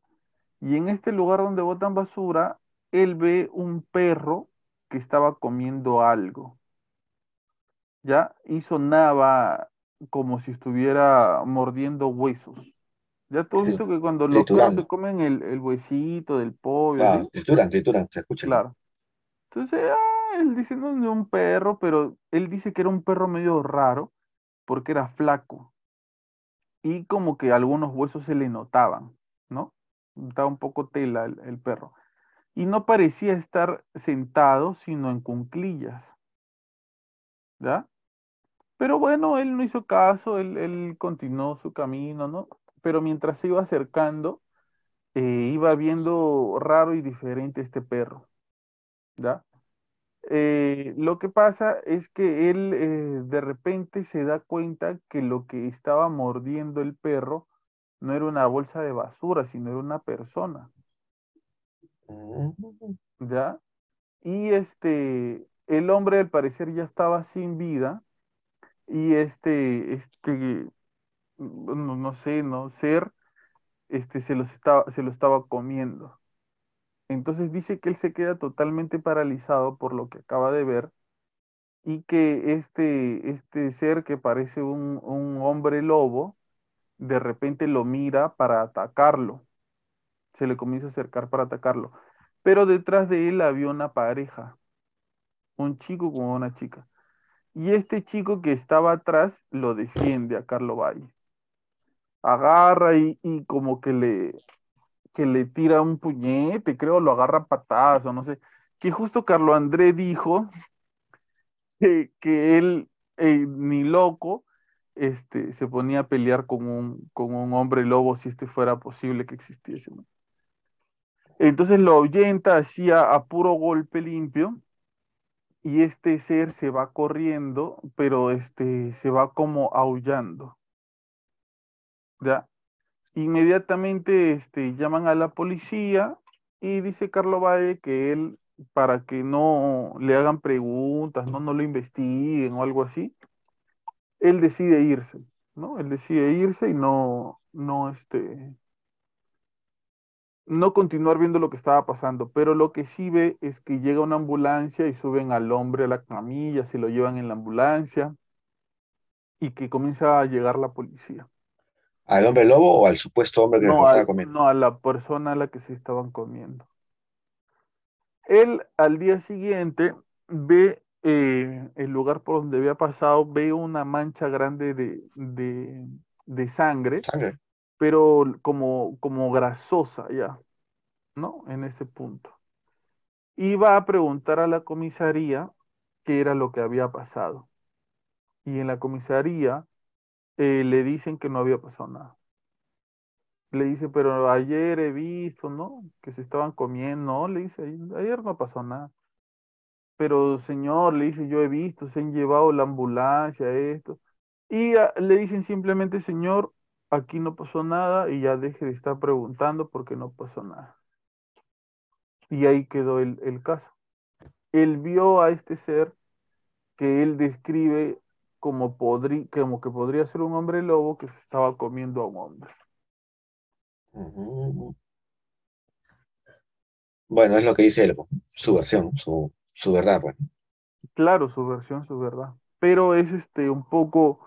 Y en este lugar donde botan basura, él ve un perro que estaba comiendo algo, ¿ya? Y sonaba como si estuviera mordiendo huesos. ¿Ya tú has visto que cuando los comen el, el huesito del pollo, Ah, así? trituran, trituran, se escucha. Claro. Entonces, ah, él dice, no, un perro, pero él dice que era un perro medio raro porque era flaco y como que algunos huesos se le notaban, ¿no? Estaba un poco tela el, el perro. Y no parecía estar sentado, sino en cunclillas, ¿ya? Pero bueno, él no hizo caso, él, él continuó su camino, ¿no? Pero mientras se iba acercando, eh, iba viendo raro y diferente este perro, ¿ya? Eh, lo que pasa es que él eh, de repente se da cuenta que lo que estaba mordiendo el perro no era una bolsa de basura, sino era una persona, Mm, ¿ya? Y este, el hombre al parecer ya estaba sin vida y este, este, no, no sé, no, ser, este, se estaba, se lo estaba comiendo. Entonces dice que él se queda totalmente paralizado por lo que acaba de ver y que este, este ser que parece un, un hombre lobo, de repente lo mira para atacarlo. Se le comienza a acercar para atacarlo. Pero detrás de él había una pareja, un chico con una chica. Y este chico que estaba atrás lo defiende a Carlo Valle. Agarra y, como que le, que le tira un puñete, creo, lo agarra a patadas o no sé. Que justo Carlo André dijo que, que él, eh, ni loco, este, se ponía a pelear con un, con un hombre lobo si este fuera posible que existiese. Entonces lo ahuyenta así a, a puro golpe limpio y este ser se va corriendo, pero este se va como aullando. ¿Ya? Inmediatamente este, llaman a la policía y dice Carlos Valle que él, para que no le hagan preguntas, no, no lo investiguen o algo así, él decide irse, ¿no? Él decide irse y no, no, este, no continuar viendo lo que estaba pasando, pero lo que sí ve es que llega una ambulancia y suben al hombre a la camilla, se lo llevan en la ambulancia y que comienza a llegar la policía. ¿Al hombre lobo o al supuesto hombre que No, lo estaba al- comiendo? no, a la persona a la que se estaban comiendo. Él al día siguiente ve eh, el lugar por donde había pasado, ve una mancha grande de, de, de sangre, Sangre. pero como, como grasosa ya, ¿no? En ese punto. Y va a preguntar a la comisaría qué era lo que había pasado. Y en la comisaría eh, le dicen que no había pasado nada. Le dice, pero ayer he visto, ¿no? Que se estaban comiendo. Le dice, ayer no pasó nada. Pero señor, le dice, yo he visto, se han llevado la ambulancia, esto. Y ah, le dicen simplemente, señor, aquí no pasó nada y ya deje de estar preguntando porque no pasó nada. Y ahí quedó el, el caso. Él vio a este ser que él describe como, podrí, como que podría ser un hombre lobo que se estaba comiendo a un hombre. Bueno, es lo que dice él, pues, su versión, su, su verdad, pues. Claro, su versión, su verdad. Pero es este un poco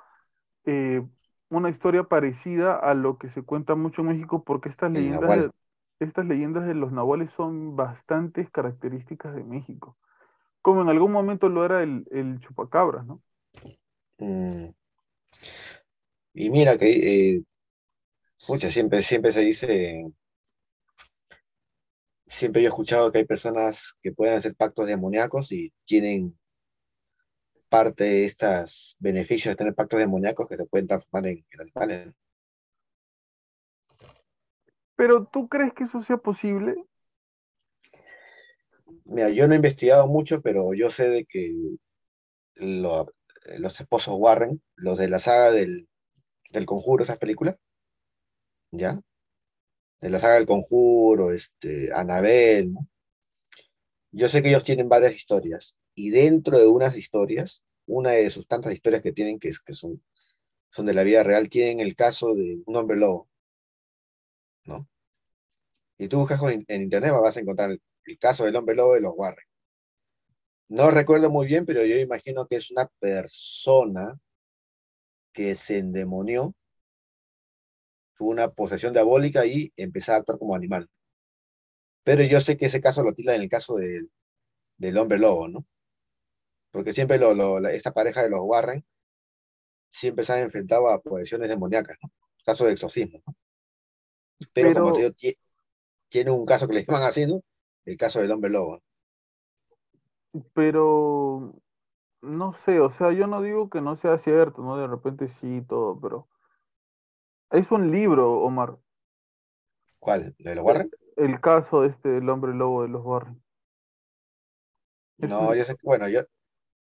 eh, una historia parecida a lo que se cuenta mucho en México, porque estas El leyendas nahual. de, estas leyendas de los nahuales son bastantes características de México. Como en algún momento lo era el, el chupacabras, ¿no? Mm. Y mira que, eh, pucha, siempre, siempre se dice, siempre yo he escuchado que hay personas que pueden hacer pactos demoníacos y tienen parte de estos beneficios de tener pactos demoníacos que se pueden transformar en, en animales. Pero ¿tú crees que eso sea posible? Mira, yo no he investigado mucho, pero yo sé de que lo- los esposos Warren, los de la saga del, del Conjuro, esas películas, ¿ya? De la saga del Conjuro, este, Annabelle, ¿no? Yo sé que ellos tienen varias historias, y dentro de unas historias, una de sus tantas historias que tienen, que, que son, son de la vida real, tienen el caso de un hombre lobo, ¿no? Y tú buscas en, en internet vas a encontrar el, el caso del hombre lobo de los Warren. No recuerdo muy bien, pero yo imagino que es una persona que se endemonió, tuvo una posesión diabólica y empezó a actuar como animal. Pero yo sé que ese caso lo tildan en el caso del, del hombre lobo, ¿no? Porque siempre lo- lo- la- esta pareja de los Warren siempre se han enfrentado a posesiones demoníacas, ¿no? Caso de exorcismo, ¿no? Pero como te Pero, digo, tie- tiene un caso que le llaman así, ¿no? El caso del hombre lobo. Pero no sé, o sea, yo no digo que no sea cierto, ¿no? De repente sí y todo, pero es un libro, Omar, ¿Cuál? ¿Lo de los el, Warren? el caso de este, el hombre lobo de los Warren. No, yo sé que, bueno, yo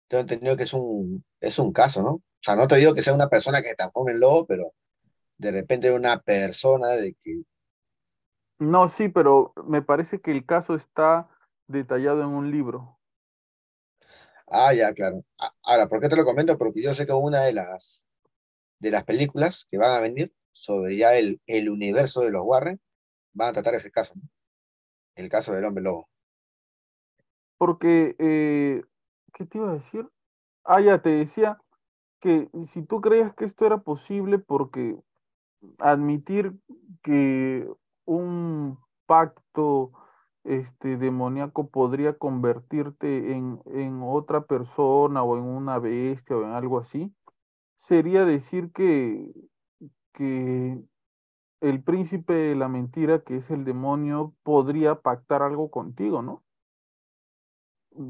tengo entendido que es un, es un caso, ¿no? O sea, no te digo que sea una persona que se transforme en lobo, pero de repente una persona de que, No, sí, pero me parece que el caso está detallado en un libro. Ah, ya, claro. Ahora, ¿por qué te lo comento? Porque yo sé que una de las, de las películas que van a venir sobre ya el, el universo de los Warren van a tratar ese caso. El caso del hombre lobo. Porque, eh, ¿qué te iba a decir? Ah, ya te decía que si tú creías que esto era posible, porque admitir que un pacto este demoníaco podría convertirte en, en otra persona o en una bestia o en algo así, sería decir que, que el príncipe de la mentira, que es el demonio, podría pactar algo contigo, ¿no?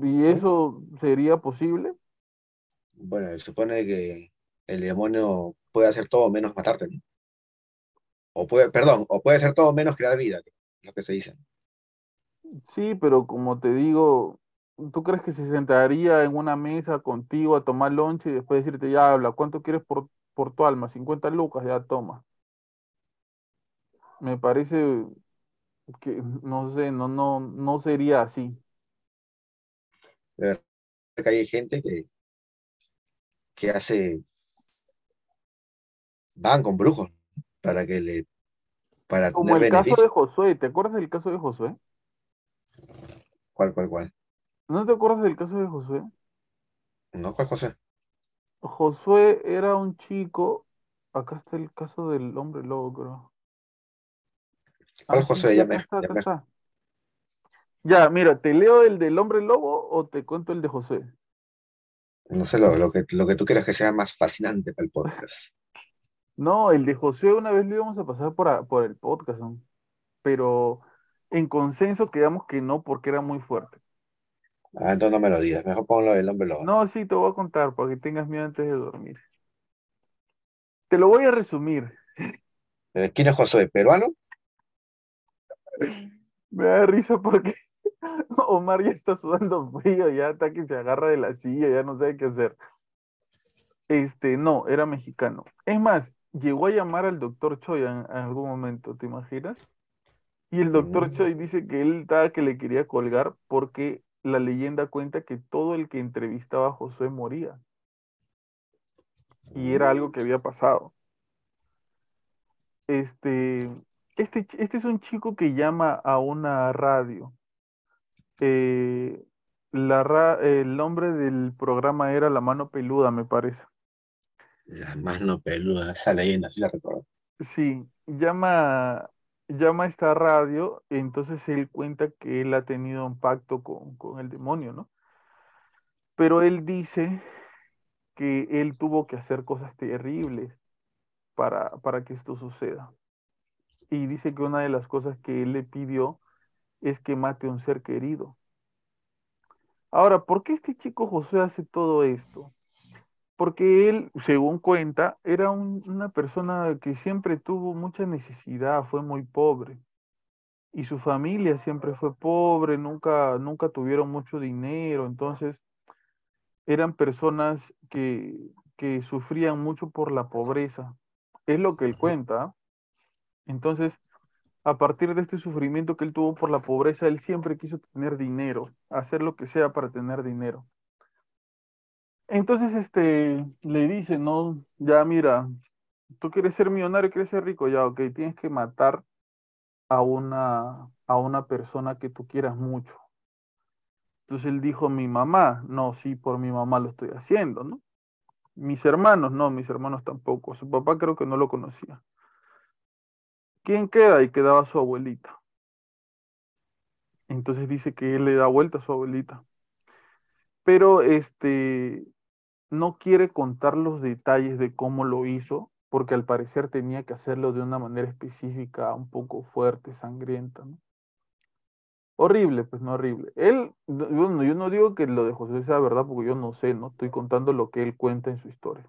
¿Y ¿Sí? eso sería posible? Bueno, se supone que el demonio puede hacer todo menos matarte, ¿no? O puede, perdón, o puede hacer todo menos crear vida, lo que se dice. Sí, pero como te digo, ¿tú crees que se sentaría en una mesa contigo a tomar lonche y después decirte, ya habla, ¿cuánto quieres por, por tu alma? 50 lucas, ya toma. Me parece que, no sé, no, no, no sería así. De verdad que hay gente que, que hace, van con brujos para que le, para Como tener el caso de. Josué, ¿te acuerdas del caso de Josué? ¿Cuál, cuál, cuál? ¿No te acuerdas del caso de Josué? No, ¿cuál José? Josué era un chico, acá está el caso del hombre lobo, creo. ¿Cuál Ah, José? sí, Ya me, está, ya acá me- está. Ya, mira, ¿te leo el del hombre lobo o te cuento el de Josué? no sé lo, lo que, lo que tú quieras que sea más fascinante para el podcast. No, el de Josué una vez lo íbamos a pasar por, a- por el podcast, ¿no? pero en consenso quedamos que no porque era muy fuerte. Ah, entonces no me lo digas. Mejor ponlo del hombre lobo. No, sí, te voy a contar para que tengas miedo antes de dormir. Te lo voy a resumir. Eh, ¿Quién es Josué? ¿Peruano? Me da risa porque Omar ya está sudando frío, ya está que se agarra de la silla, ya no sabe qué hacer. Este, no, era mexicano. Es más, llegó a llamar al doctor Choi en, en algún momento, ¿te imaginas? Y el doctor Mm. Choi dice que él estaba que le quería colgar porque la leyenda cuenta que todo el que entrevistaba a Josué moría. Y era algo que había pasado. Este, este, este es un chico que llama a una radio. Eh, la ra- el nombre del programa era La Mano Peluda, me parece. La mano peluda, esa leyenda, sí la recuerdo. Sí, llama, llama a esta radio, entonces él cuenta que él ha tenido un pacto con, con el demonio, ¿no? Pero él dice que él tuvo que hacer cosas terribles para, para que esto suceda. Y dice que una de las cosas que él le pidió es que mate a un ser querido. Ahora, ¿por qué este chico José hace todo esto? Porque él, según cuenta, era un- una persona que siempre tuvo mucha necesidad, fue muy pobre. Y su familia siempre fue pobre, nunca, nunca tuvieron mucho dinero, entonces eran personas que, que sufrían mucho por la pobreza. Es lo que él cuenta. Entonces, a partir de este sufrimiento que él tuvo por la pobreza, él siempre quiso tener dinero, hacer lo que sea para tener dinero. Entonces, este, le dice, no, ya mira, tú quieres ser millonario, quieres ser rico, ya, ok, tienes que matar a una, a una persona que tú quieras mucho. Entonces él dijo, mi mamá, no, sí, por mi mamá lo estoy haciendo, ¿no? Mis hermanos, no, mis hermanos tampoco. Su papá creo que no lo conocía. ¿Quién queda? Y quedaba su abuelita. Entonces dice que él le da vuelta a su abuelita. Pero este no quiere contar los detalles de cómo lo hizo, porque al parecer tenía que hacerlo de una manera específica, un poco fuerte, sangrienta. Horrible, pues no horrible. Él, yo no, yo no digo que lo de José sea verdad, porque yo no sé, no estoy contando lo que él cuenta en su historia.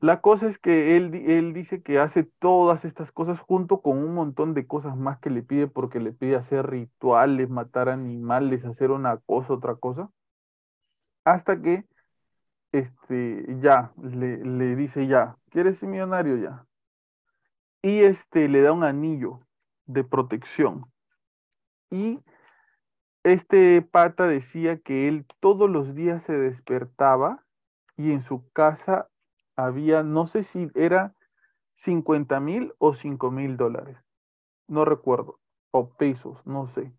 La cosa es que él, él dice que hace todas estas cosas junto con un montón de cosas más que le pide, porque le pide hacer rituales, matar animales, hacer una cosa, otra cosa, hasta que este, ya, le, le dice ya, ¿quieres ser millonario ya? Y este, le da un anillo de protección. Y este pata decía que él todos los días se despertaba y en su casa había, no sé si era 50 mil o 5 mil dólares, no recuerdo, o pesos, no sé,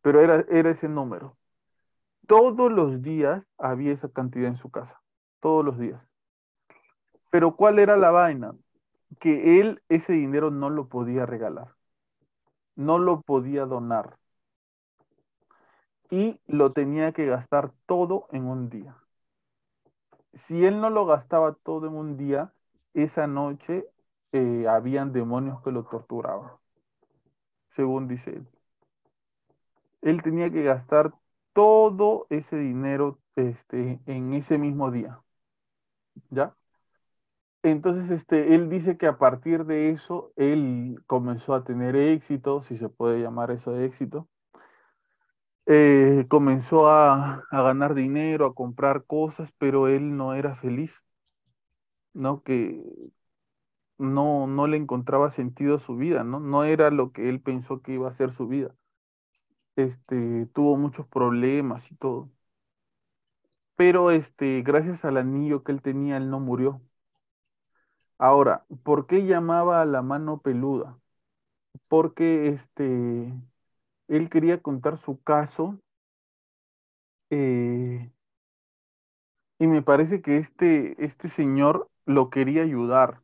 pero era, era ese número. Todos los días había esa cantidad en su casa, todos los días. Pero ¿cuál era la vaina? Que él ese dinero no lo podía regalar, no lo podía donar y lo tenía que gastar todo en un día. Si él no lo gastaba todo en un día, esa noche eh, habían demonios que lo torturaban, según dice él. Él tenía que gastar todo ese dinero este, en ese mismo día. ¿Ya? Entonces, este, él dice que a partir de eso, él comenzó a tener éxito, si se puede llamar eso éxito, eh, comenzó a, a ganar dinero, a comprar cosas, pero él no era feliz, ¿no? Que no, no le encontraba sentido a su vida, ¿no? No era lo que él pensó que iba a ser su vida. Este, tuvo muchos problemas y todo. Pero este, gracias al anillo que él tenía, él no murió. Ahora, ¿por qué llamaba a la mano peluda? Porque este, él quería contar su caso eh, y me parece que este, este señor lo quería ayudar,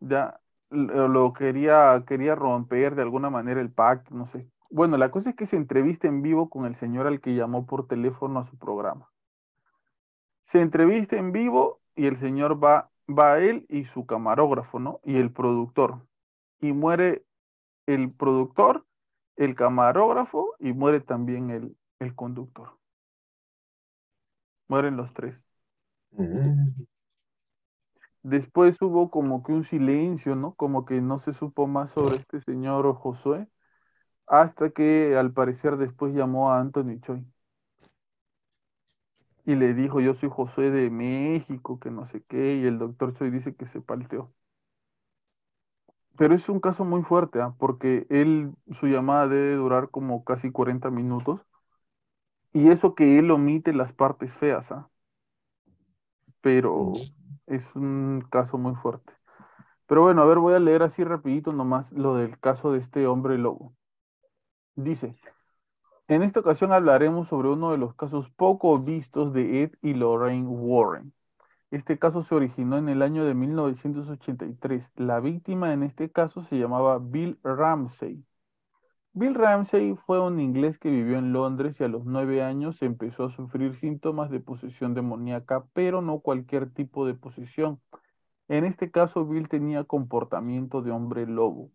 ya lo quería, quería romper de alguna manera el pacto, no sé. Bueno, la cosa es que se entrevista en vivo con el señor al que llamó por teléfono a su programa. Se entrevista en vivo y el señor va, va a él y su camarógrafo, ¿no? Y el productor. Y muere el productor, el camarógrafo y muere también el, el conductor. Mueren los tres. Mm. Después hubo como que un silencio, ¿no? Como que no se supo más sobre este señor Josué, hasta que al parecer después llamó a Anthony Choi y le dijo, yo soy Josué de México, que no sé qué, y el doctor Choi dice que se palteó. Pero es un caso muy fuerte, ¿ah? Porque él, su llamada debe durar como casi 40 minutos, y eso que él omite las partes feas, ¿ah? Pero es un caso muy fuerte. Pero bueno, a ver, voy a leer así rapidito nomás lo del caso de este hombre lobo. Dice, en esta ocasión hablaremos sobre uno de los casos poco vistos de Ed y Lorraine Warren. Este caso se originó en el año de 1983. La víctima en este caso se llamaba Bill Ramsey. Bill Ramsey fue un inglés que vivió en Londres y a los nueve años empezó a sufrir síntomas de posesión demoníaca, pero no cualquier tipo de posesión. En este caso, Bill tenía comportamiento de hombre lobo.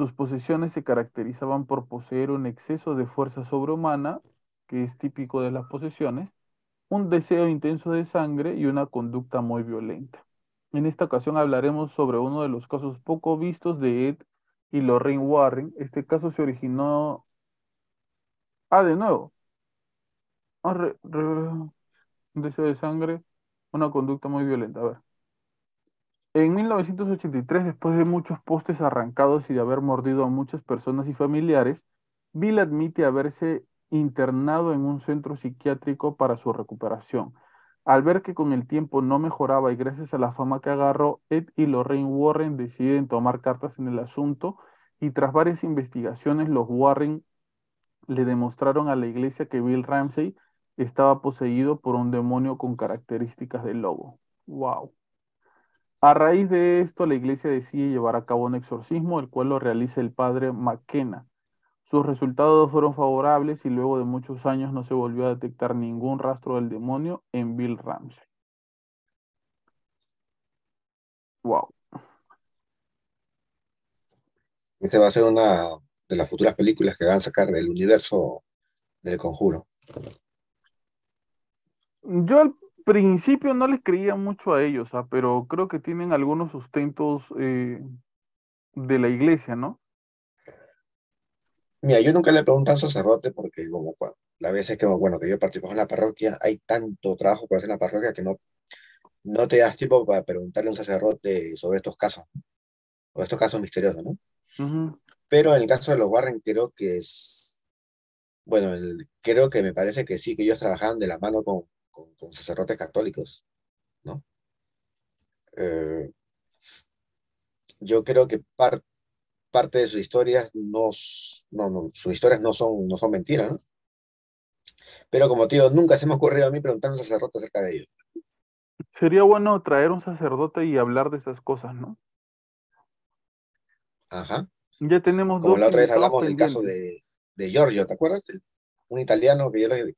Sus posesiones se caracterizaban por poseer un exceso de fuerza sobrehumana, que es típico de las posesiones, un deseo intenso de sangre y una conducta muy violenta. En esta ocasión hablaremos sobre uno de los casos poco vistos de Ed y Lorraine Warren. Este caso se originó... Ah, de nuevo. Ah, un deseo de sangre, una conducta muy violenta. A ver. En 1983, después de muchos postes arrancados y de haber mordido a muchas personas y familiares, Bill admite haberse internado en un centro psiquiátrico para su recuperación. Al ver que con el tiempo no mejoraba y gracias a la fama que agarró, Ed y Lorraine Warren deciden tomar cartas en el asunto y tras varias investigaciones, los Warren le demostraron a la iglesia que Bill Ramsey estaba poseído por un demonio con características de lobo. Wow. A raíz de esto, la iglesia decide llevar a cabo un exorcismo, el cual lo realiza el padre McKenna. Sus resultados fueron favorables y luego de muchos años no se volvió a detectar ningún rastro del demonio en Bill Ramsey. Wow. Esta va a ser una de las futuras películas que van a sacar del universo del Conjuro. Yo al principio no les creía mucho a ellos, ah, pero creo que tienen algunos sustentos eh, de la iglesia, ¿no? Mira, yo nunca le pregunto a un sacerdote porque como cua- las veces que, bueno, que yo participo en la parroquia, hay tanto trabajo por hacer en la parroquia que no, no te das tiempo para preguntarle a un sacerdote sobre estos casos, o estos casos misteriosos, ¿no? Pero en el caso de los Warren creo que es, bueno, el- creo que me parece que sí, que ellos trabajaban de la mano con, con, con sacerdotes católicos, ¿no? Eh, yo creo que par- parte de sus historias no, no, no, sus historias no son, no son mentiras, ¿no? Pero como digo, nunca se me ha ocurrido a mí preguntar a un sacerdote acerca de ellos. Sería bueno traer un sacerdote y hablar de esas cosas, ¿no? Ajá. Ya tenemos Como dos la otra vez hablamos del caso de, de Giorgio, ¿te acuerdas? Un italiano que yo les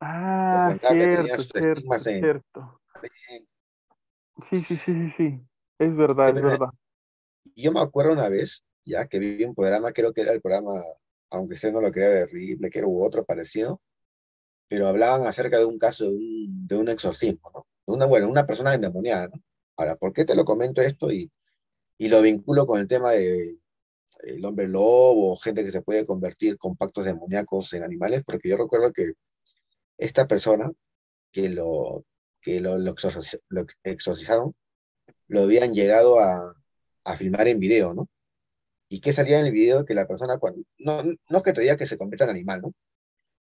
Ah, cierto, cierto, cierto. en- Sí, sí, sí, sí, sí. Es verdad, es verdad. yo me acuerdo una vez, ya que vi un programa, creo que era el programa, aunque usted no lo crea, de Ripley, que era u otro parecido, pero hablaban acerca de un caso de un, de un exorcismo, ¿no? Una, bueno, una persona endemoniada, ¿no? Ahora, ¿por qué te lo comento esto y, y lo vinculo con el tema de, el hombre lobo, gente que se puede convertir con pactos demoníacos en animales, porque yo recuerdo que esta persona que lo, que lo, lo, exorcizaron, lo habían llegado a, a, filmar en video, ¿no? Y que salía en el video que la persona, cuando, no, no es que te diga que se convierta en animal, ¿no?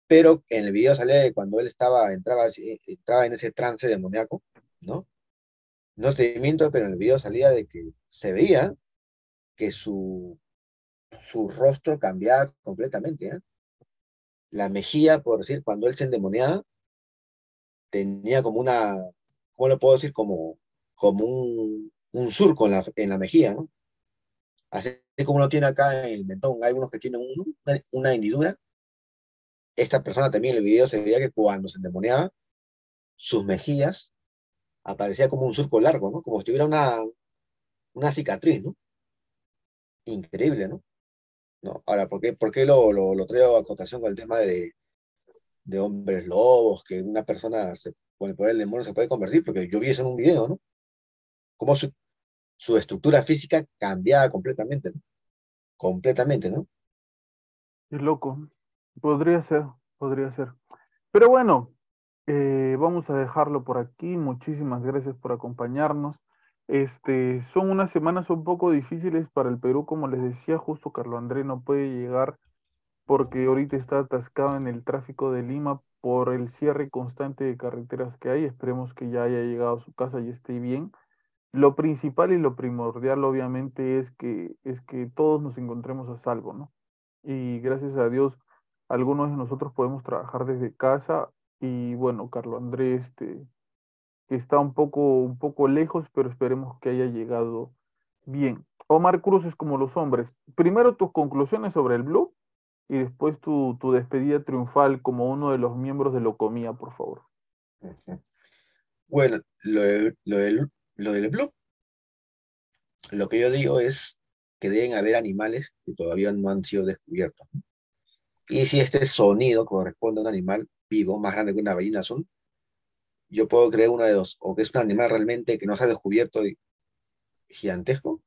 Pero en el video salía de cuando él estaba, entraba, entraba en ese trance demoníaco, ¿no? No te miento, pero en el video salía de que se veía que su, su rostro cambiaba completamente. ¿eh? La mejilla, por decir, cuando él se endemoniaba, tenía como una, ¿cómo lo puedo decir? Como, como un, un surco en la, en la mejilla, ¿no? Así como uno tiene acá en el mentón, hay unos que tienen una, una hendidura. Esta persona también en el video se veía que cuando se endemoniaba, sus mejillas aparecía como un surco largo, ¿no? Como si tuviera una, una cicatriz, ¿no? Increíble, ¿no? Ahora, ¿por qué, por qué lo, traigo a cotación con el tema de, de hombres lobos, que una persona se, con el poder del demonio se puede convertir? Porque yo vi eso en un video, ¿no? Cómo su, estructura física cambiaba completamente. Completamente, ¿no? Es loco. Podría ser, podría ser. Pero bueno, eh, vamos a dejarlo por aquí. Muchísimas gracias por acompañarnos. Este, son unas semanas un poco difíciles para el Perú, como les decía, justo Carlos André no puede llegar porque ahorita está atascado en el tráfico de Lima por el cierre constante de carreteras que hay. Esperemos que ya haya llegado a su casa y esté bien. Lo principal y lo primordial, obviamente, es que, es que todos nos encontremos a salvo, ¿no? Y gracias a Dios, algunos de nosotros podemos trabajar desde casa y bueno, Carlos Andrés, este, que está un poco, un poco lejos, pero esperemos que haya llegado bien. Omar Cruz es como los hombres. Primero tus conclusiones sobre el Blue y después tu, tu despedida triunfal como uno de los miembros de Locomía, por favor. Bueno, lo, lo, del, lo del Blue, lo que yo digo es que deben haber animales que todavía no han sido descubiertos. Y si este sonido corresponde a un animal, vivo, más grande que una ballena azul, yo puedo creer una de dos, o que es un animal realmente que no se ha descubierto y gigantesco,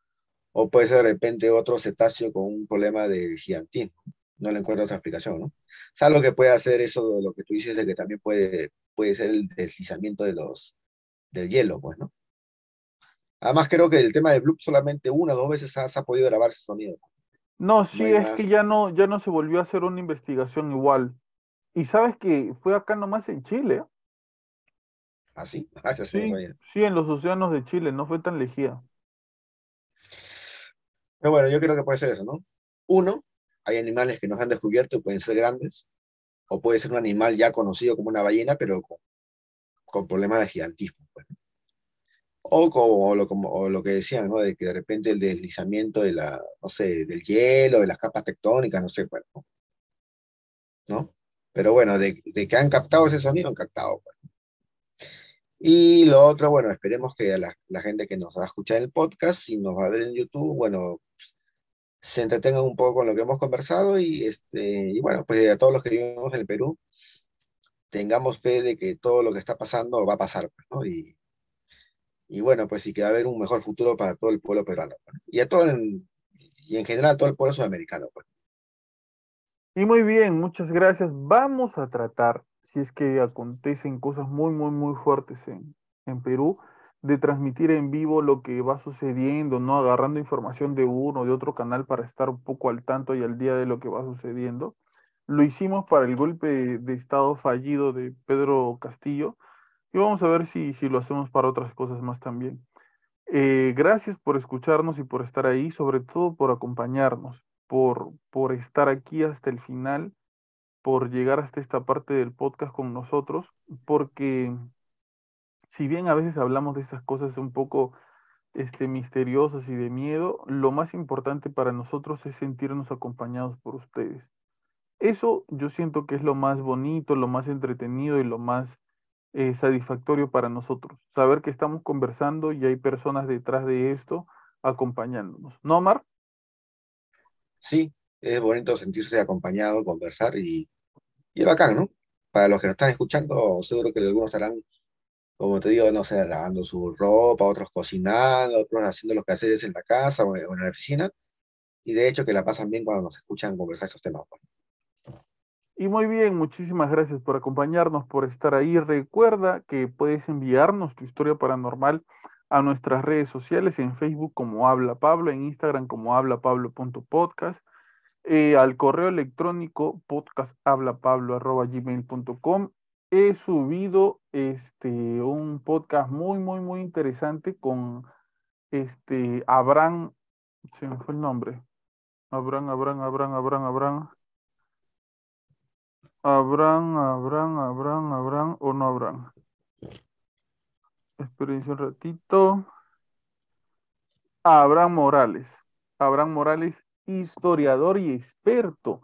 o puede ser de repente otro cetáceo con un problema de gigantismo. No le encuentro otra explicación, ¿no? O sea, lo que puede hacer eso, lo que tú dices, de que también puede, puede ser el deslizamiento de los, del hielo, pues, ¿no? Además, creo que el tema de Bloop solamente una o dos veces se ha podido grabar ese sonido. No, sí, es que ya no, ya no se volvió a hacer una investigación igual. Y sabes que fue acá nomás en Chile. ¿Ah, sí? Ah, sí, sí, en los océanos de Chile, no fue tan lejía. Pero bueno, yo creo que puede ser eso, ¿no? Uno, hay animales que nos han descubierto y pueden ser grandes, o puede ser un animal ya conocido como una ballena, pero con, con problemas de gigantismo. Pues. O como lo, como lo que decían, ¿no? De que de repente el deslizamiento de la, no sé, del hielo, de las capas tectónicas, no sé, bueno, ¿no? Pero bueno, de, que han captado ese sonido, han captado. Pues. Y lo otro, bueno, esperemos que la, gente que nos va a escuchar el podcast y nos va a ver en YouTube, bueno, se entretengan un poco con lo que hemos conversado y, este, y bueno, pues a todos los que vivimos en el Perú, tengamos fe de que todo lo que está pasando va a pasar, pues, ¿no? Y, y bueno, pues sí que va a haber un mejor futuro para todo el pueblo peruano. Pues, y a todo, en, y en general a todo el pueblo sudamericano. Pues. Y muy bien, muchas gracias. Vamos a tratar, si es que acontecen cosas muy, muy, muy fuertes en, en Perú, de transmitir en vivo lo que va sucediendo, ¿no? Agarrando información de uno o de otro canal para estar un poco al tanto y al día de lo que va sucediendo. Lo hicimos para el golpe de Estado fallido de Pedro Castillo y vamos a ver si, si lo hacemos para otras cosas más también. Eh, gracias por escucharnos y por estar ahí, sobre todo por acompañarnos por, por estar aquí hasta el final, por llegar hasta esta parte del podcast con nosotros, porque si bien a veces hablamos de estas cosas un poco este, misteriosas y de miedo, lo más importante para nosotros es sentirnos acompañados por ustedes. Eso yo siento que es lo más bonito, lo más entretenido y lo más eh, satisfactorio para nosotros. Saber que estamos conversando y hay personas detrás de esto acompañándonos. ¿No, Omar? sí, es bonito sentirse acompañado, conversar y, y bacán, ¿no? Para los que nos están escuchando, seguro que algunos estarán, como te digo, no sé, lavando su ropa, otros cocinando, otros haciendo los quehaceres en la casa o en la oficina. y de hecho que la pasan bien cuando nos escuchan conversar estos temas. Y muy bien, muchísimas gracias por acompañarnos, por estar ahí. Recuerda que puedes enviarnos tu historia paranormal a nuestras redes sociales, en Facebook como Habla Pablo, en Instagram como hablapablo.podcast, eh, al correo electrónico podcasthablapablo.gmail.com. He subido este, un podcast muy, muy, muy interesante con este, Abraham, se me fue el nombre, Abraham, Abraham, Abraham, Abraham, Abraham. Abraham, Abraham, Abraham, Abraham o no Abraham. Experiencia un ratito. Abraham Morales. Abraham Morales, historiador y experto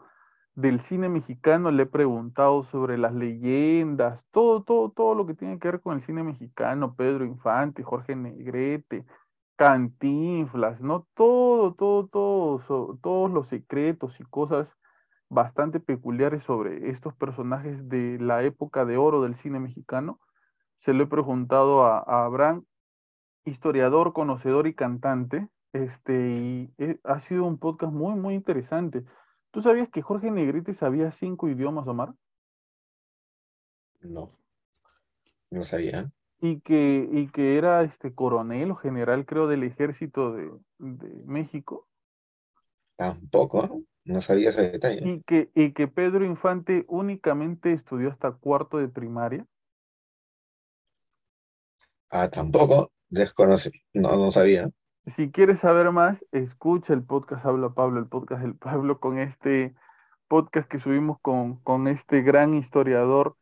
del cine mexicano. Le he preguntado sobre las leyendas, todo, todo, todo lo que tiene que ver con el cine mexicano. Pedro Infante, Jorge Negrete, Cantinflas, ¿no? Todo, todo, todo, todos los secretos y cosas bastante peculiares sobre estos personajes de la época de oro del cine mexicano. Se lo he preguntado a, Abraham, historiador, conocedor y cantante, este, y eh, ha sido un podcast muy, muy interesante. ¿Tú sabías que Jorge Negrete sabía cinco idiomas, Omar? No, no sabía. Y que, y que era este coronel o general, creo, del ejército de, de México. Tampoco. No sabía ese detalle. Y que, y que Pedro Infante únicamente estudió hasta cuarto de primaria. Ah, tampoco. Desconocí. No, no sabía. Si quieres saber más, escucha el podcast Habla Pablo, el podcast del Pablo, con este podcast que subimos con, con este gran historiador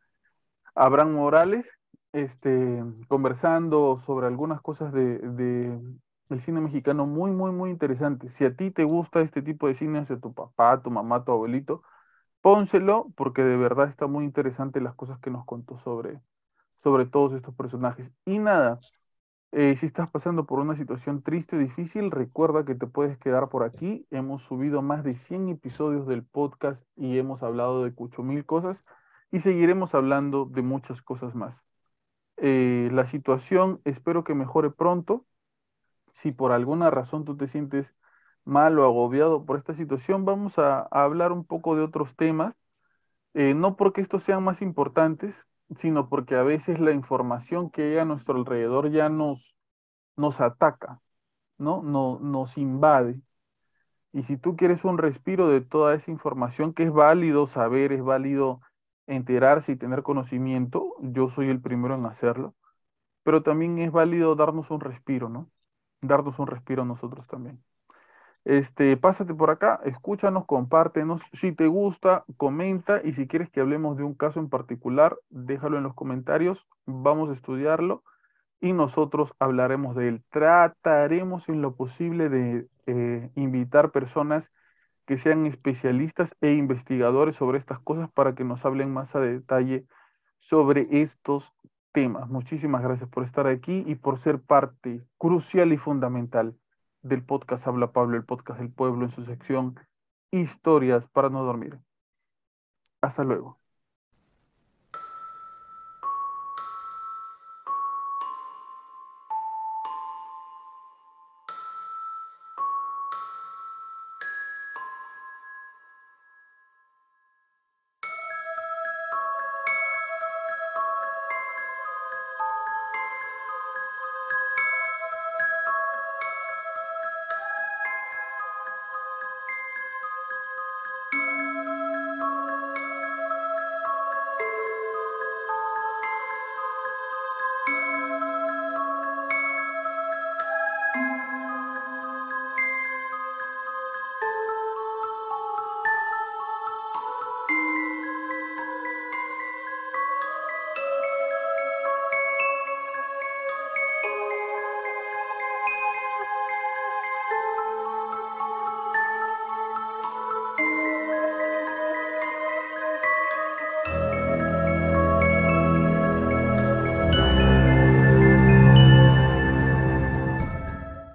Abraham Morales, este, conversando sobre algunas cosas de, de, el cine mexicano muy, muy, muy interesante. Si a ti te gusta este tipo de cine, hacia tu papá, tu mamá, tu abuelito, pónselo porque de verdad está muy interesante las cosas que nos contó sobre, sobre todos estos personajes. Y nada, eh, si estás pasando por una situación triste o difícil, recuerda que te puedes quedar por aquí. Hemos subido más de 100 episodios del podcast y hemos hablado de cucho mil cosas y seguiremos hablando de muchas cosas más. Eh, la situación espero que mejore pronto si por alguna razón tú te sientes mal o agobiado por esta situación, vamos a, hablar un poco de otros temas, eh, no porque estos sean más importantes, sino porque a veces la información que hay a nuestro alrededor ya nos, nos ataca, ¿no? No, nos invade. Y si tú quieres un respiro de toda esa información, que es válido saber, es válido enterarse y tener conocimiento, yo soy el primero en hacerlo, pero también es válido darnos un respiro, ¿no? darnos un respiro a nosotros también. Este, pásate por acá, escúchanos, compártenos. Si te gusta, comenta y si quieres que hablemos de un caso en particular, déjalo en los comentarios, vamos a estudiarlo y nosotros hablaremos de él. Trataremos en lo posible de eh, invitar personas que sean especialistas e investigadores sobre estas cosas para que nos hablen más a detalle sobre estos temas. Muchísimas gracias por estar aquí y por ser parte crucial y fundamental del podcast Habla Pablo, el podcast del pueblo en su sección Historias para no dormir. Hasta luego.